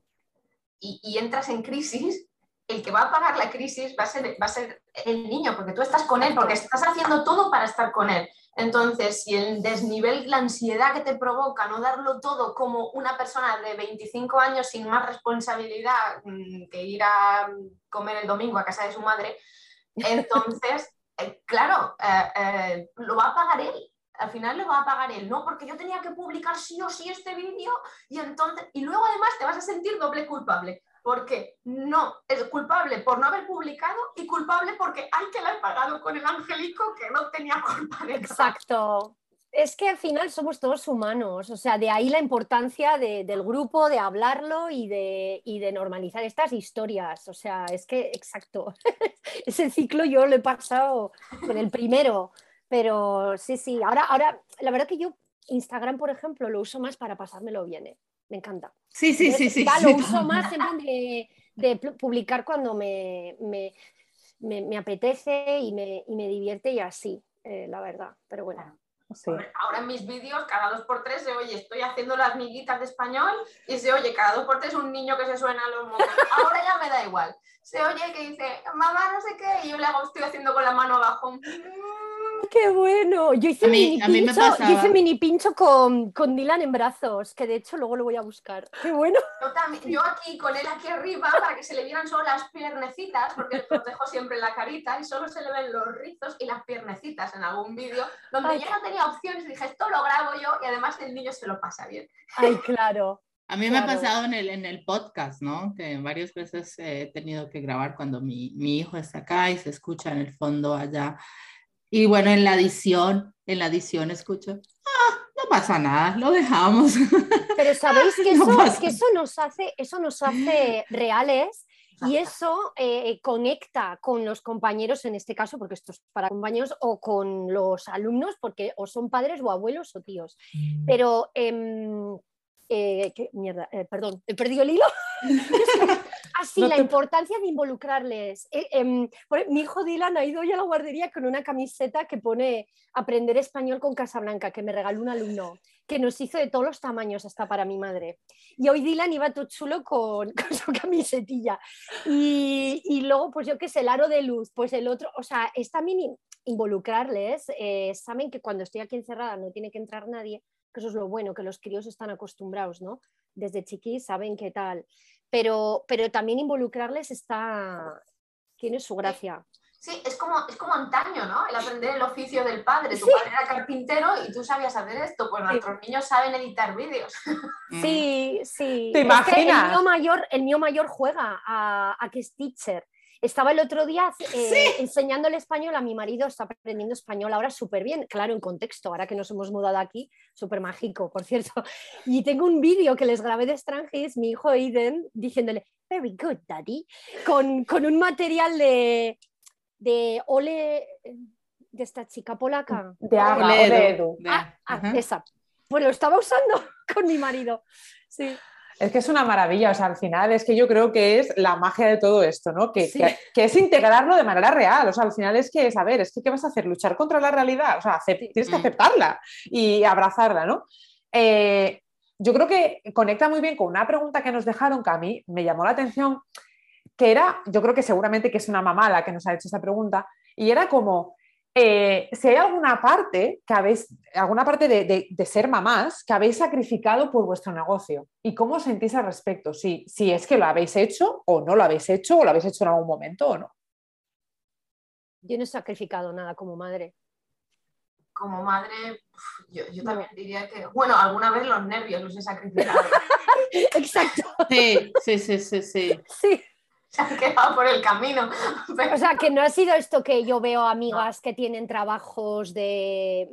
y, y, entras en crisis, el que va a pagar la crisis va a, ser, va a ser el niño, porque tú estás con él, porque estás haciendo todo para estar con él. Entonces, si el desnivel, la ansiedad que te provoca no darlo todo como una persona de 25 años sin más responsabilidad mm, que ir a comer el domingo a casa de su madre, entonces, eh, claro, eh, eh, lo va a pagar él. Al final lo va a pagar él, no, porque yo tenía que publicar sí o sí este vídeo y entonces, y luego además te vas a sentir doble culpable porque no es culpable por no haber publicado y culpable porque hay que la he pagado con el angelico que no tenía culpa de Exacto. Es que al final somos todos humanos, o sea, de ahí la importancia del grupo, de hablarlo y de, y de, normalizar estas historias. O sea, es que, exacto, ese ciclo yo lo he pasado con el primero, pero sí, sí, ahora, ahora, la verdad que yo Instagram, por ejemplo, lo uso más para pasármelo bien. ¿eh? Me encanta. Sí, sí, sí, sí. Lo uso más de, de publicar cuando me, me, me, apetece y me, y me, divierte y así, eh, la verdad. Pero bueno. Ahora en mis vídeos, cada dos por tres se oye, estoy haciendo las miguitas de español y se oye cada dos por tres un niño que se suena a los mocos. Ahora ya me da igual. Se oye que dice, mamá, no sé qué, y yo le hago, estoy haciendo con la mano abajo qué bueno. Yo hice, mini, pincho, yo hice mini pincho con, con, Dylan en brazos, que de hecho luego lo voy a buscar. Qué bueno. Yo, también, yo aquí con él aquí arriba para que se le vieran solo las piernecitas, porque le protejo siempre la carita y solo se le ven los rizos y las piernecitas en algún vídeo, donde ya no tenía opciones. Dije, esto lo grabo yo y además el niño se lo pasa bien. Ay, claro. A mí me ha pasado en el, en el podcast, ¿no? Que varias veces he tenido que grabar cuando mi, mi hijo está acá y se escucha en el fondo allá Y bueno, en la edición, en la edición escucho, ah, no pasa nada, lo dejamos. Pero sabéis que eso, que eso nos hace, eso nos hace reales y eso eh, conecta con los compañeros, en este caso, porque esto es para compañeros, o con los alumnos, porque o son padres o abuelos o tíos. Mm. Pero, em, eh, mierda, eh, perdón, he perdido el hilo. Así, la importancia de involucrarles. Em, mi hijo Dylan ha ido hoy a la guardería con una camiseta que pone Aprender español con Casablanca, que me regaló un alumno que nos hizo de todos los tamaños, hasta para mi madre. Y hoy Dylan iba todo chulo con, su camisetilla. Y, luego, pues yo qué sé, el aro de luz, pues el otro, o sea, es también involucrarles. Eh, saben que cuando estoy aquí encerrada no tiene que entrar nadie, que eso es lo bueno, que los críos están acostumbrados, ¿no? Desde chiquis saben qué tal. Pero, pero también involucrarles está, tiene su gracia. Sí, es como, es como antaño, ¿no? El aprender el oficio del padre. Tu padre era carpintero y tú sabías hacer esto. Pues nuestros niños saben editar vídeos. Sí, sí. ¿Te imaginas? el, mío mayor, el mío mayor juega a, a que es teacher. Estaba el otro día eh, enseñando el español a mi marido, está aprendiendo español ahora súper bien, claro, en contexto, ahora que nos hemos mudado aquí, súper mágico, por cierto. Y tengo un vídeo que les grabé de Strangis, mi hijo Aiden, diciéndole, very good, daddy, con, con un material de, de Ole, de esta chica polaca. De de Edu. Ah, ah, esa. Pues lo estaba usando con mi marido. Sí. Es que es una maravilla, o sea, al final es que yo creo que es la magia de todo esto, ¿no? Que, que, es integrarlo de manera real, o sea, al final es que, saber, es que ¿qué vas a hacer? Luchar contra la realidad, o sea, tienes que mm. aceptarla y abrazarla, ¿no? Eh, yo creo que conecta muy bien con una pregunta que nos dejaron que a mí me llamó la atención que era, yo creo que seguramente que es una mamá la que nos ha hecho esta pregunta, y era como, eh, si hay alguna parte que habéis, alguna parte de, ser mamás que habéis sacrificado por vuestro negocio y cómo os sentís al respecto, si, si es que lo habéis hecho o no lo habéis hecho o lo habéis hecho en algún momento o no. Yo no he sacrificado nada como madre. Como madre, yo, también diría que, bueno, alguna vez los nervios los he sacrificado. Exacto. Sí, sí, sí, sí, sí. Sí. Se han quedado por el camino. O sea, que no ha sido esto que yo veo amigas que tienen trabajos de,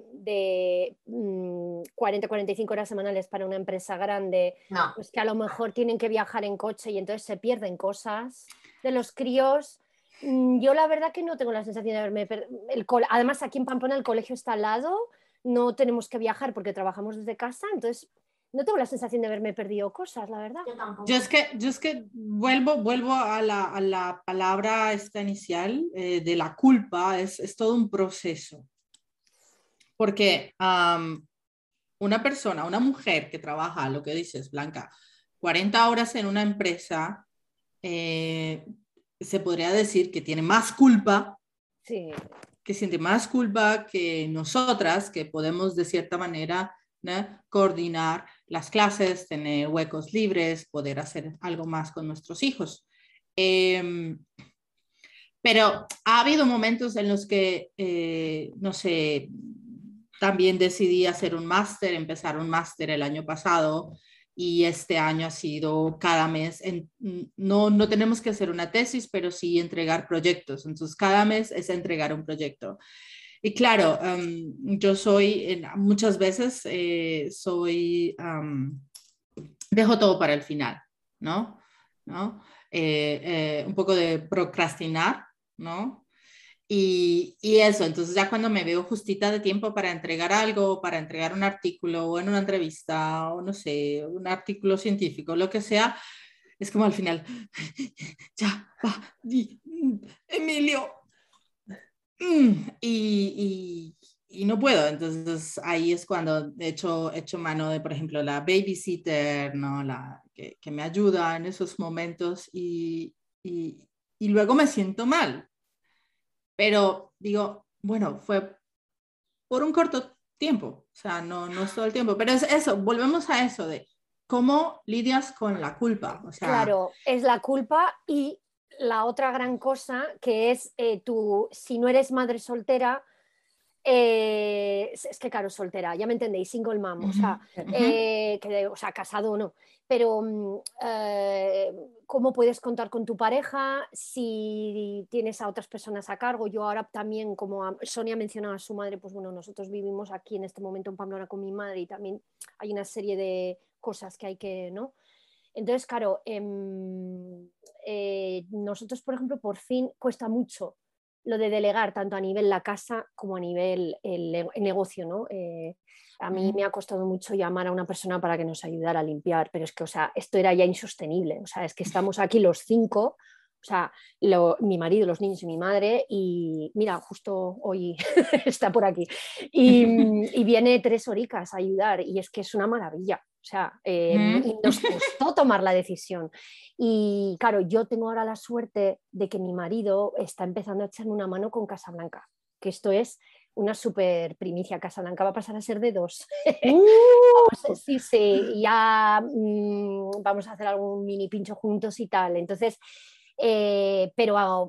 40, 45 mm, horas semanales para una empresa grande, pues que a lo mejor tienen que viajar en coche y entonces se pierden cosas de los críos. Mm, yo la verdad que no tengo la sensación de haberme... El Además, aquí en Pamplona el colegio está al lado, no tenemos que viajar porque trabajamos desde casa, entonces no tengo la sensación de haberme perdido cosas, la verdad. Yo, es que, yo es que vuelvo, vuelvo a, la, a la palabra esta inicial eh, de la culpa, es, es, todo un proceso. Porque una persona, una mujer que trabaja, lo que dices, Blanca, 40 horas en una empresa, eh, se podría decir que tiene más culpa. Sí. Que siente más culpa que nosotras, que podemos de cierta manera coordinar las clases, tener huecos libres, poder hacer algo más con nuestros hijos. Em, pero ha habido momentos en los que, eh, no sé, también decidí hacer un máster, empezar un máster el año pasado y este año ha sido cada mes, no, no tenemos que hacer una tesis, pero sí entregar proyectos. Entonces, cada mes es entregar un proyecto. Y claro, yo soy, muchas veces eh, soy, dejo todo para el final, ¿no? ¿No? Eh, eh, un poco de procrastinar, ¿no? Y, y, eso, entonces ya cuando me veo justita de tiempo para entregar algo, para entregar un artículo o en una entrevista o no sé, un artículo científico, lo que sea, es como al final, ya, va, Emilio, Mm, y, y, no puedo. Entonces ahí es cuando he hecho, hecho mano de, por ejemplo, la babysitter, ¿no? la, que, que me ayuda en esos momentos y, y, luego me siento mal. Pero digo, bueno, fue por un corto tiempo, o sea, no, no es todo el tiempo, pero es eso, volvemos a eso de cómo lidias con la culpa. O sea, claro, es la culpa y la otra gran cosa que es eh, tú, si no eres madre soltera, Eh, es que claro, soltera, ya me entendéis, single mom, o sea, eh, que, o sea casado o no. Pero, mm, eh, ¿cómo puedes contar con tu pareja si tienes a otras personas a cargo? Yo ahora también, como Sonia mencionaba a su madre, pues bueno, nosotros vivimos aquí en este momento en Pamplona con mi madre y también hay una serie de cosas que hay que, ¿no? Entonces, claro, em, nosotros, por ejemplo, por fin cuesta mucho lo de delegar tanto a nivel la casa como a nivel el, negocio, ¿no? Eh, a mí me ha costado mucho llamar a una persona para que nos ayudara a limpiar, pero es que, o sea, esto era ya insostenible, o sea, es que estamos aquí los cinco, o sea, mi marido, los niños y mi madre, y mira, justo hoy está por aquí, y, y viene tres horicas a ayudar, y es que es una maravilla. O sea, eh, nos costó tomar la decisión. Y claro, yo tengo ahora la suerte de que mi marido está empezando a echarme una mano con Casablanca, que esto es una super primicia. Casablanca va a pasar a ser de dos. ¡Uh! sí, sí, ya mm, vamos a hacer algún mini pincho juntos y tal. Entonces, eh, pero ah,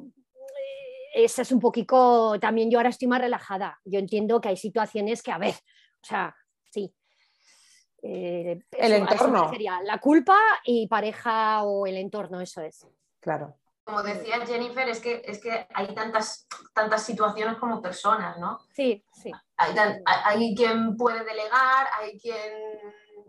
esa es un poquito, también yo ahora estoy más relajada. Yo entiendo que hay situaciones que, a ver, o sea, eh, el entorno. Sería la culpa y pareja o el entorno, eso es. Claro. Como decía Jennifer, es que, es que hay tantas, tantas situaciones como personas, ¿no? Sí, sí. Hay, quien puede delegar, hay quien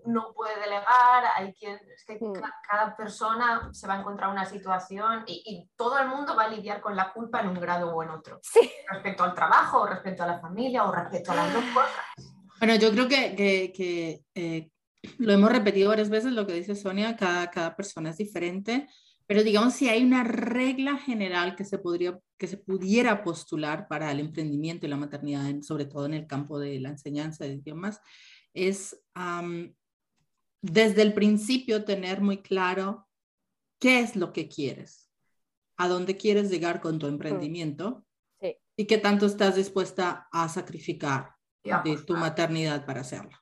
no puede delegar, hay quien. Es que mm. cada persona se va a encontrar una situación y, y, todo el mundo va a lidiar con la culpa en un grado o en otro. Sí. Respecto al trabajo, o respecto a la familia, o respecto a las dos cosas. Bueno, yo creo que, eh, lo hemos repetido varias veces, lo que dice Sonia, cada, cada persona es diferente, pero digamos si hay una regla general que se, podría, que se pudiera postular para el emprendimiento y la maternidad, sobre todo en el campo de la enseñanza de idiomas, es desde el principio tener muy claro qué es lo que quieres, a dónde quieres llegar con tu mm. emprendimiento y qué tanto estás dispuesta a sacrificar de tu maternidad para hacerlo.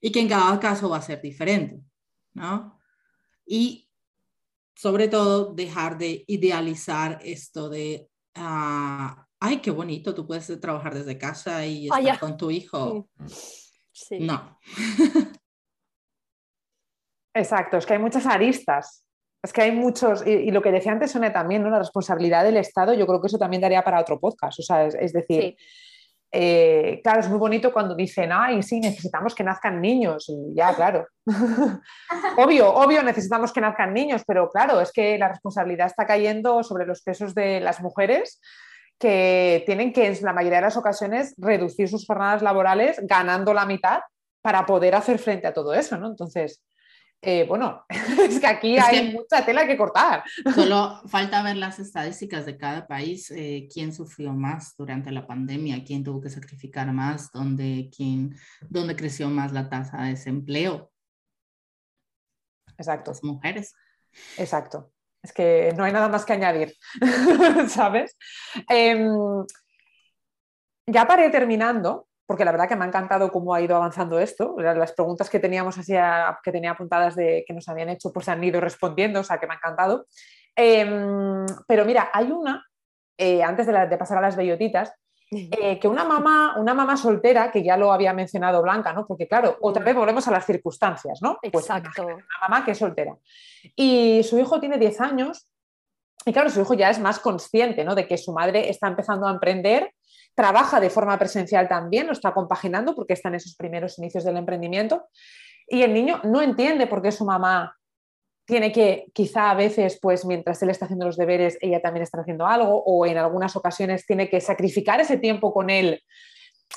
Y que en cada caso va a ser diferente, ¿no? Y sobre todo dejar de idealizar esto de, ah, ay, qué bonito, tú puedes trabajar desde casa y ah, estar con tu hijo. Sí. No. Exacto, es que hay muchas aristas. Es que hay muchos, y, lo que decía antes Sonia también, ¿no? la responsabilidad del Estado, yo creo que eso también daría para otro podcast. O sea, es, decir, eh, claro, es muy bonito cuando dicen, ay, sí, necesitamos que nazcan niños. Y ya, claro. obvio, obvio, necesitamos que nazcan niños, pero claro, es que la responsabilidad está cayendo sobre los pesos de las mujeres que tienen que, en la mayoría de las ocasiones, reducir sus jornadas laborales ganando la mitad para poder hacer frente a todo eso, ¿no? Entonces, eh, bueno, es que aquí hay mucha tela que cortar. Solo falta ver las estadísticas de cada país, eh, quién sufrió más durante la pandemia, quién tuvo que sacrificar más, dónde, quién, dónde creció más la tasa de desempleo. Exacto. Las mujeres. Exacto. Es que no hay nada más que añadir, ¿sabes? Em, ya para ir terminando, porque la verdad que me ha encantado cómo ha ido avanzando esto. Las preguntas que teníamos así, que tenía apuntadas de que nos habían hecho, pues se han ido respondiendo, o sea que me ha encantado. Em, pero mira, hay una, eh, antes de, pasar a las bellotitas, eh, que una mamá, una mamá soltera, que ya lo había mencionado Blanca, ¿no? Porque claro, otra vez volvemos a las circunstancias, ¿no? Pues Exacto. una mamá que es soltera. Y su hijo tiene 10 años y claro, su hijo ya es más consciente, ¿no? De que su madre está empezando a emprender trabaja de forma presencial también, lo está compaginando porque está en esos primeros inicios del emprendimiento. Y el niño no entiende por qué su mamá tiene que, quizá a veces, pues mientras él está haciendo los deberes, ella también está haciendo algo, o en algunas ocasiones tiene que sacrificar ese tiempo con él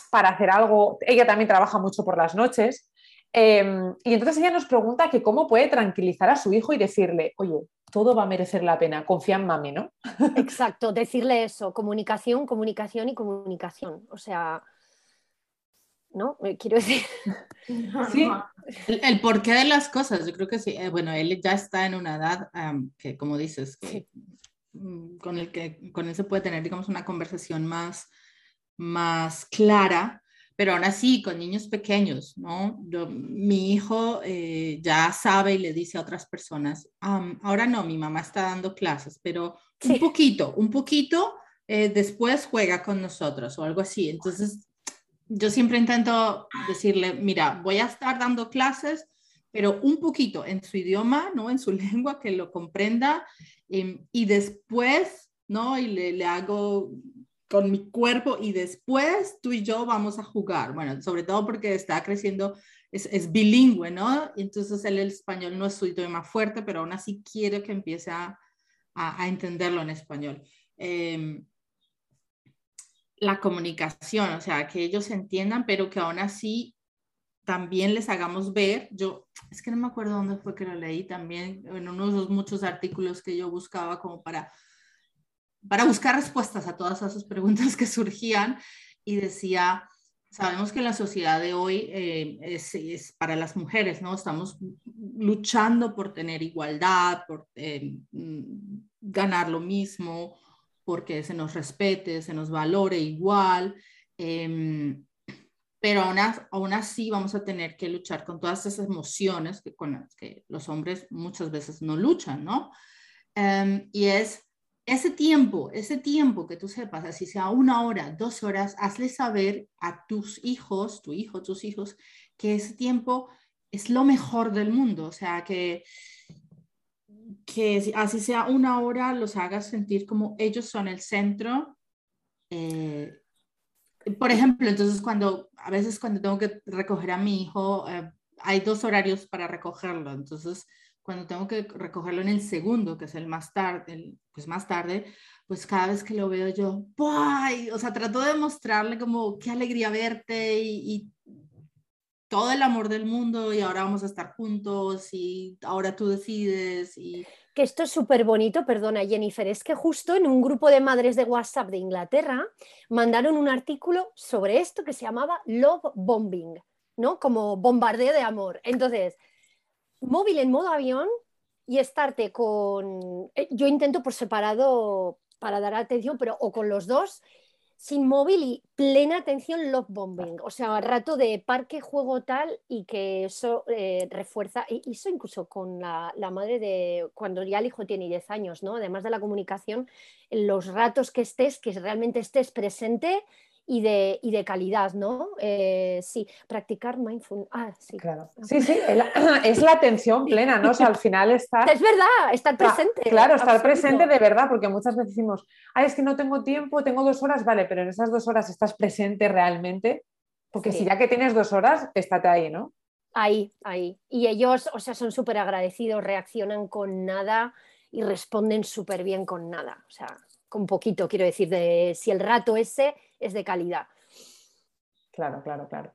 para hacer algo. Ella también trabaja mucho por las noches. Em, y entonces ella nos pregunta que cómo puede tranquilizar a su hijo y decirle, oye, todo va a merecer la pena, confía en mami, ¿no? Exacto, decirle eso, comunicación, comunicación y comunicación. O sea, ¿no? Eh, quiero decir. Sí, el, porqué de las cosas, yo creo que sí. Eh, bueno, él ya está en una edad que, como dices, mm, con, el que con él se puede tener, digamos, una conversación más, más clara pero aún así con niños pequeños, ¿no? mi hijo eh, ya sabe y le dice a otras personas, ahora no, mi mamá está dando clases, pero un poquito, un poquito, eh, después juega con nosotros o algo así. Entonces, yo siempre intento decirle, mira, voy a estar dando clases, pero un poquito en su idioma, ¿no? En su lengua, que lo comprenda, em, y después, ¿no? Y le, le hago con mi cuerpo y después tú y yo vamos a jugar. Bueno, sobre todo porque está creciendo, es, es bilingüe, ¿no? Entonces el, español no es su idioma fuerte, pero aún así quiero que empiece a, a, entenderlo en español. Em, la comunicación, o sea, que ellos entiendan, pero que aún así también les hagamos ver, yo, es que no me acuerdo dónde fue que lo leí también, en uno de los muchos artículos que yo buscaba como para para buscar respuestas a todas esas preguntas que surgían y decía, sabemos que la sociedad de hoy eh, es, para las mujeres, ¿no? Estamos luchando por tener igualdad, por eh, ganar lo mismo, porque se nos respete, se nos valore igual, em, pero aún, aún, así vamos a tener que luchar con todas esas emociones que, con las que los hombres muchas veces no luchan, ¿no? Em, y es ese tiempo, ese tiempo que tú sepas, así sea una hora, dos horas, hazle saber a tus hijos, tu hijo, tus hijos, que ese tiempo es lo mejor del mundo. O sea, que, que así sea una hora, los hagas sentir como ellos son el centro. Eh, por ejemplo, entonces cuando, a veces cuando tengo que recoger a mi hijo, eh, hay dos horarios para recogerlo. Entonces, cuando tengo que recogerlo en el segundo, que es el más tarde, pues más tarde, pues cada vez que lo veo yo, ¡ay! o sea, trato de mostrarle como qué alegría verte y, y, todo el amor del mundo y ahora vamos a estar juntos y ahora tú decides y... Que esto es súper bonito, perdona Jennifer, es que justo en un grupo de madres de WhatsApp de Inglaterra mandaron un artículo sobre esto que se llamaba Love Bombing, ¿no? Como bombardeo de amor. Entonces, móvil en modo avión y estarte con... Eh, yo intento por separado para dar atención, pero o con los dos, sin móvil y plena atención love bombing, o sea, rato de parque, juego tal y que eso eh, refuerza, y eso incluso con la, la, madre de cuando ya el hijo tiene 10 años, ¿no? Además de la comunicación, los ratos que estés, que realmente estés presente y de, y de calidad, ¿no? Eh, sí, practicar mindfulness. Ah, sí. Claro. Sí, sí, es la atención plena, ¿no? O sea, al final estar... Es verdad, estar presente. Claro, estar presente de verdad, porque muchas veces decimos, ay, es que no tengo tiempo, tengo dos horas, vale, pero en esas dos horas estás presente realmente, porque si ya que tienes dos horas, estate ahí, ¿no? Ahí, ahí. Y ellos, o sea, son súper agradecidos, reaccionan con nada y responden súper bien con nada. O sea, con poquito, quiero decir, de si el rato ese es de calidad. Claro, claro, claro.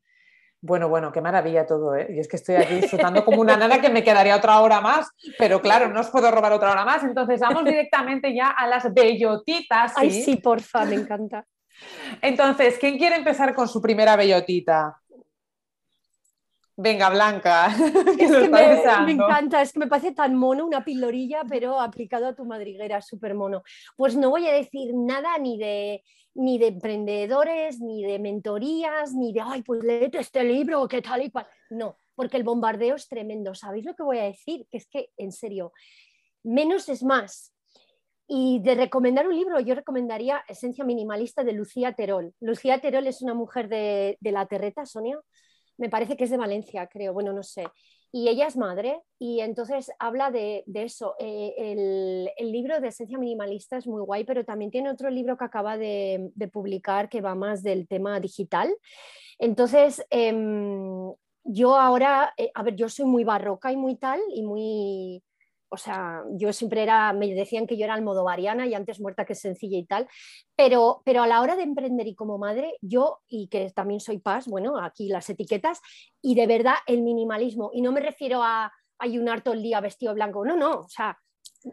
Bueno, bueno, qué maravilla todo, ¿eh? Y es que estoy aquí disfrutando como una nada que me quedaría otra hora más, pero claro, no os puedo robar otra hora más. Entonces vamos directamente ya a las bellotitas. Ay, sí, porfa, me encanta. Entonces, ¿quién quiere empezar con su primera bellotita? Venga, Blanca. Es que me, encanta, es que me parece tan mono una pilorilla, pero aplicado a tu madriguera, súper mono. Pues no voy a decir nada ni de, ni de emprendedores, ni de mentorías, ni de, ay, pues léete este libro, qué tal y cual. No, porque el bombardeo es tremendo. ¿Sabéis lo que voy a decir? Que es que, en serio, menos es más. Y de recomendar un libro, yo recomendaría Esencia Minimalista de Lucía Terol. Lucía Terol es una mujer de, de la Terreta, Sonia me parece que es de Valencia, creo, bueno, no sé. Y ella es madre y entonces habla de, eso. Eh, el, libro de Esencia Minimalista es muy guay, pero también tiene otro libro que acaba de, publicar que va más del tema digital. Entonces, em, yo ahora, eh, a ver, yo soy muy barroca y muy tal y muy o sea, yo siempre era, me decían que yo era almodovariana y antes muerta que sencilla y tal, pero, pero a la hora de emprender y como madre, yo, y que también soy paz, bueno, aquí las etiquetas, y de verdad el minimalismo, y no me refiero a ayunar todo el día vestido blanco, no, no, o sea,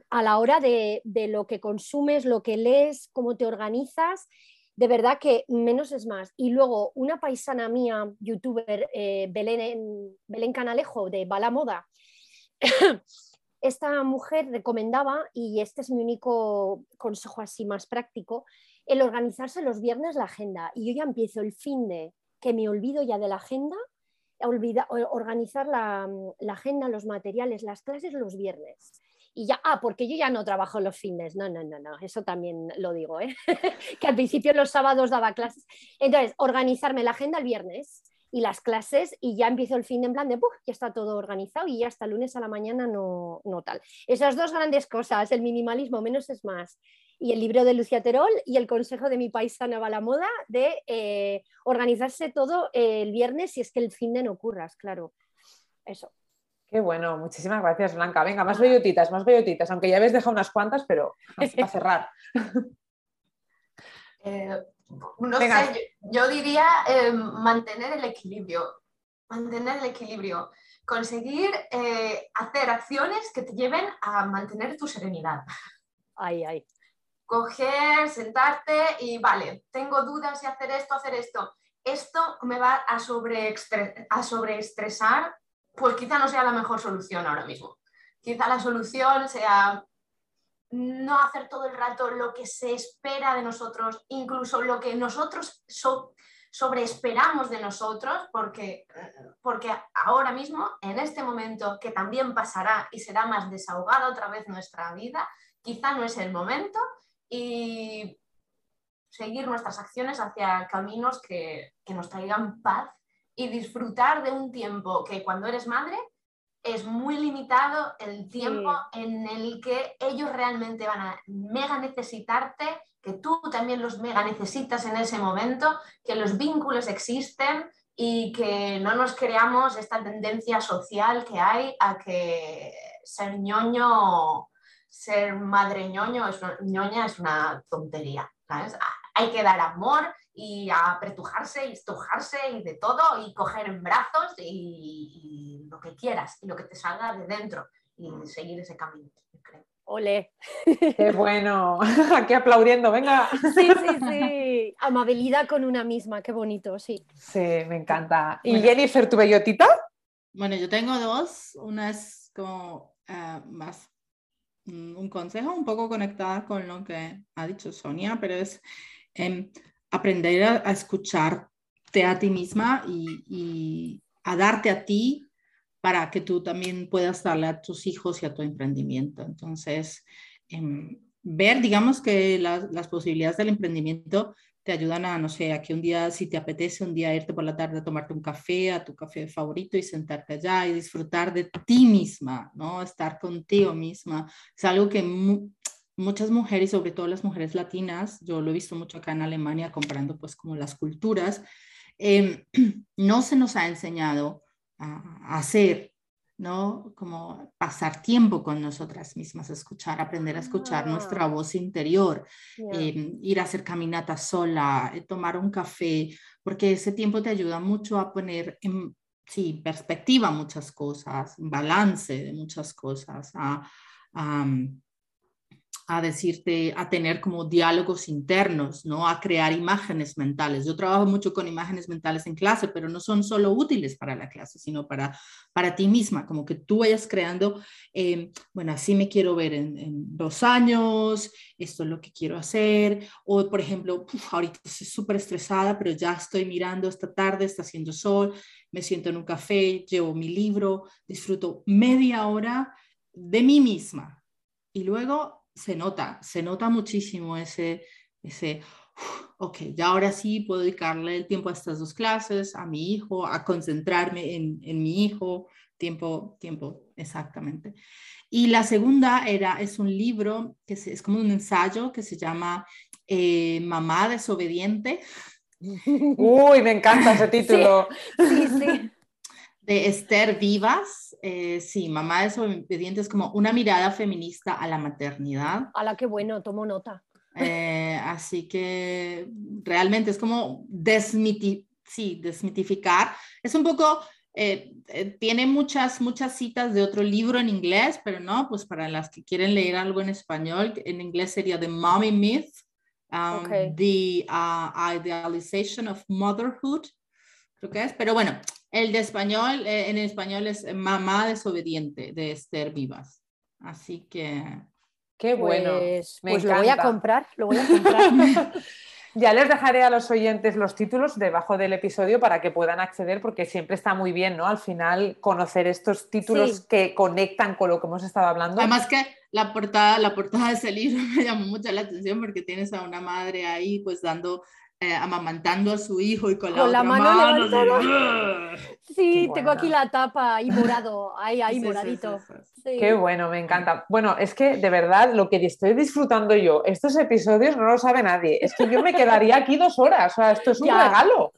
a la hora de, de lo que consumes, lo que lees, cómo te organizas, de verdad que menos es más. Y luego una paisana mía, youtuber, eh, Belén, Belén Canalejo, de Bala Moda, esta mujer recomendaba, y este es mi único consejo así más práctico, el organizarse los viernes la agenda. Y yo ya empiezo el fin de que me olvido ya de la agenda, organizar la, agenda, los materiales, las clases los viernes. y ya, ah, porque yo ya no trabajo los fines. No, no, no, no, eso también lo digo, ¿eh? que al principio los sábados daba clases. Entonces, organizarme la agenda el viernes y las clases y ya empiezo el fin en plan de, ya está todo organizado y ya hasta el lunes a la mañana no, no tal. Esas dos grandes cosas, el minimalismo, menos es más. Y el libro de Lucia Terol y el consejo de mi paisana va la moda de eh, organizarse todo el viernes si es que el fin de no ocurras, claro. Eso. Qué bueno, muchísimas gracias, Blanca. Venga, más bellotitas, más bellotitas, aunque ya habéis dejado unas cuantas, pero para cerrar. Eh, no sé, yo, diría eh, mantener el equilibrio, mantener el equilibrio, conseguir eh, hacer acciones que te lleven a mantener tu serenidad. Ay, ay. Coger, sentarte y vale, tengo dudas de hacer esto, hacer esto. Esto me va a, a sobreestresar, pues quizá no sea la mejor solución ahora mismo. Quizá la solución sea no hacer todo el rato lo que se espera de nosotros, incluso lo que nosotros sobreesperamos de nosotros, porque, porque ahora mismo, en este momento, que también pasará y será más desahogada otra vez nuestra vida, quizá no es el momento y seguir nuestras acciones hacia caminos que, que nos traigan paz y disfrutar de un tiempo que cuando eres madre es muy limitado el tiempo en el que ellos realmente van a mega necesitarte, que tú también los mega necesitas en ese momento, que los vínculos existen y que no nos creamos esta tendencia social que hay a que ser ñoño, ser madre ñoño, es ñoña es una tontería. Hay que dar amor y apretujarse y estrujarse y de todo y coger en brazos y, lo que quieras y lo que te salga de dentro y seguir ese camino, creo. Ole. Qué bueno. Aquí aplaudiendo, venga. Sí, sí, sí. Amabilidad con una misma, qué bonito, sí. Sí, me encanta. ¿Y Jennifer, tu bellotita? Bueno, yo tengo dos. Una es como eh, más mm, un consejo un poco conectada con lo que ha dicho Sonia, pero es em, aprender a, escucharte a ti misma y, a darte a ti para que tú también puedas darle a tus hijos y a tu emprendimiento. Entonces, em, ver, digamos que las posibilidades del emprendimiento te ayudan a, no sé, a que un día, si te apetece, un día irte por la tarde a tomarte un café, a tu café favorito y sentarte allá y disfrutar de ti misma, ¿no? Estar contigo misma. Es algo que muchas mujeres, sobre todo las mujeres latinas, yo lo he visto mucho acá en Alemania comparando pues como las culturas, em, no se nos ha enseñado a, hacer, ¿no? Como pasar tiempo con nosotras mismas, escuchar, aprender a escuchar nuestra ah. voz interior, em, ir a hacer caminata sola, eh, tomar un café, porque ese tiempo te ayuda mucho a poner en sí, perspectiva muchas cosas, balance de muchas cosas, a, a decirte, a tener como diálogos internos, ¿no? A crear imágenes mentales. Yo trabajo mucho con imágenes mentales en clase, pero no son solo útiles para la clase, sino para, para ti misma, como que tú vayas creando, em, bueno, así me quiero ver en, dos años, esto es lo que quiero hacer, o por ejemplo, ahorita estoy súper estresada, pero ya estoy mirando esta tarde, está haciendo sol, me siento en un café, llevo mi libro, disfruto media hora de mí misma. Y luego se nota, se nota muchísimo ese, ese, ok, ya ahora sí puedo dedicarle el tiempo a estas dos clases, a mi hijo, a concentrarme en, en mi hijo, tiempo, tiempo, exactamente. Y la segunda era, es un libro que es, como un ensayo que se llama eh, Mamá desobediente. Uy, me encanta ese título. sí, sí de Esther Vivas. Eh, sí, Mamá desobediente es como una mirada feminista a la maternidad. A la que bueno, tomo nota. Eh, así que realmente es como sí, desmitificar. Es un poco, eh, tiene muchas, muchas citas de otro libro en inglés, pero no, pues para las que quieren leer algo en español, en inglés sería The Mommy Myth, um, The uh, Idealization of Motherhood, creo que es, pero bueno, el de español, eh, en español es Mamá desobediente de Esther Vivas. Así que. Qué bueno. Pues, pues lo voy a comprar, lo voy a comprar. Ya les dejaré a los oyentes los títulos debajo del episodio para que puedan acceder, porque siempre está muy bien, ¿no? Al final, conocer estos títulos que conectan con lo que hemos estado hablando. Además que la portada, la portada de ese libro me llamó mucho la atención porque tienes a una madre ahí, pues dando eh, amamantando a su hijo y con, la, mano, Sí, tengo aquí la tapa y morado, ahí, ahí, moradito. Qué bueno, me encanta. Bueno, es que de verdad lo que estoy disfrutando yo, estos episodios no lo sabe nadie. Es que yo me quedaría aquí dos horas, o sea, esto es un regalo.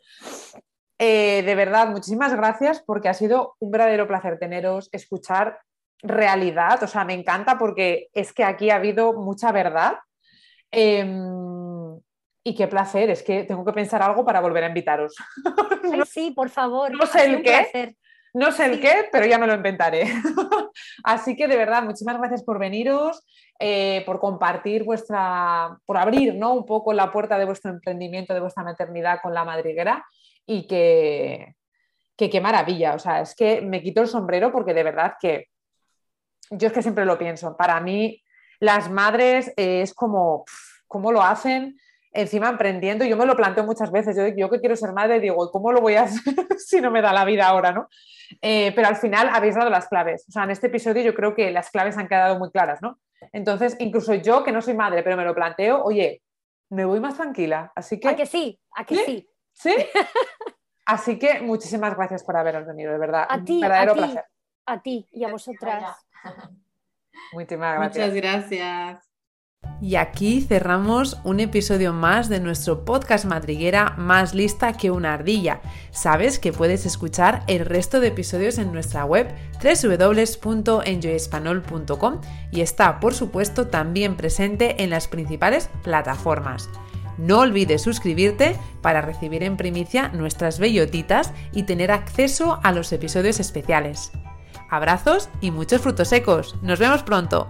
Eh, de verdad, muchísimas gracias porque ha sido un verdadero placer teneros, escuchar realidad, o sea, me encanta porque es que aquí ha habido mucha verdad. Em, y qué placer, es que tengo que pensar algo para volver a invitaros. sí, por favor. No sé el qué. No sé el qué, pero ya me lo inventaré. Así que de verdad, muchísimas gracias por veniros, eh, por compartir vuestra, por abrir ¿no? un poco la puerta de vuestro emprendimiento, de vuestra maternidad con la madriguera y que, qué maravilla. O sea, es que me quito el sombrero porque de verdad que yo es que siempre lo pienso. Para mí, las madres eh, es como, ¿cómo lo hacen? Encima emprendiendo, yo me lo planteo muchas veces, yo, que quiero ser madre digo, ¿cómo lo voy a hacer si no me da la vida ahora? ¿no? Eh, pero al final habéis dado las claves, o sea, en este episodio yo creo que las claves han quedado muy claras, ¿no? Entonces, incluso yo que no soy madre, pero me lo planteo, oye, me voy más tranquila, así que... ¿A que sí? ¿A que sí? ¿Sí? Así que muchísimas gracias por haberos venido, de verdad. A ti, verdadero a ti, placer. A ti y a vosotras. Muchísimas gracias. Muchas gracias. Y aquí cerramos un episodio más de nuestro podcast madriguera más lista que una ardilla. Sabes que puedes escuchar el resto de episodios en nuestra web www.enjoyespanol.com y está, por supuesto, también presente en las principales plataformas. No olvides suscribirte para recibir en primicia nuestras bellotitas y tener acceso a los episodios especiales. Abrazos y muchos frutos secos. Nos vemos pronto.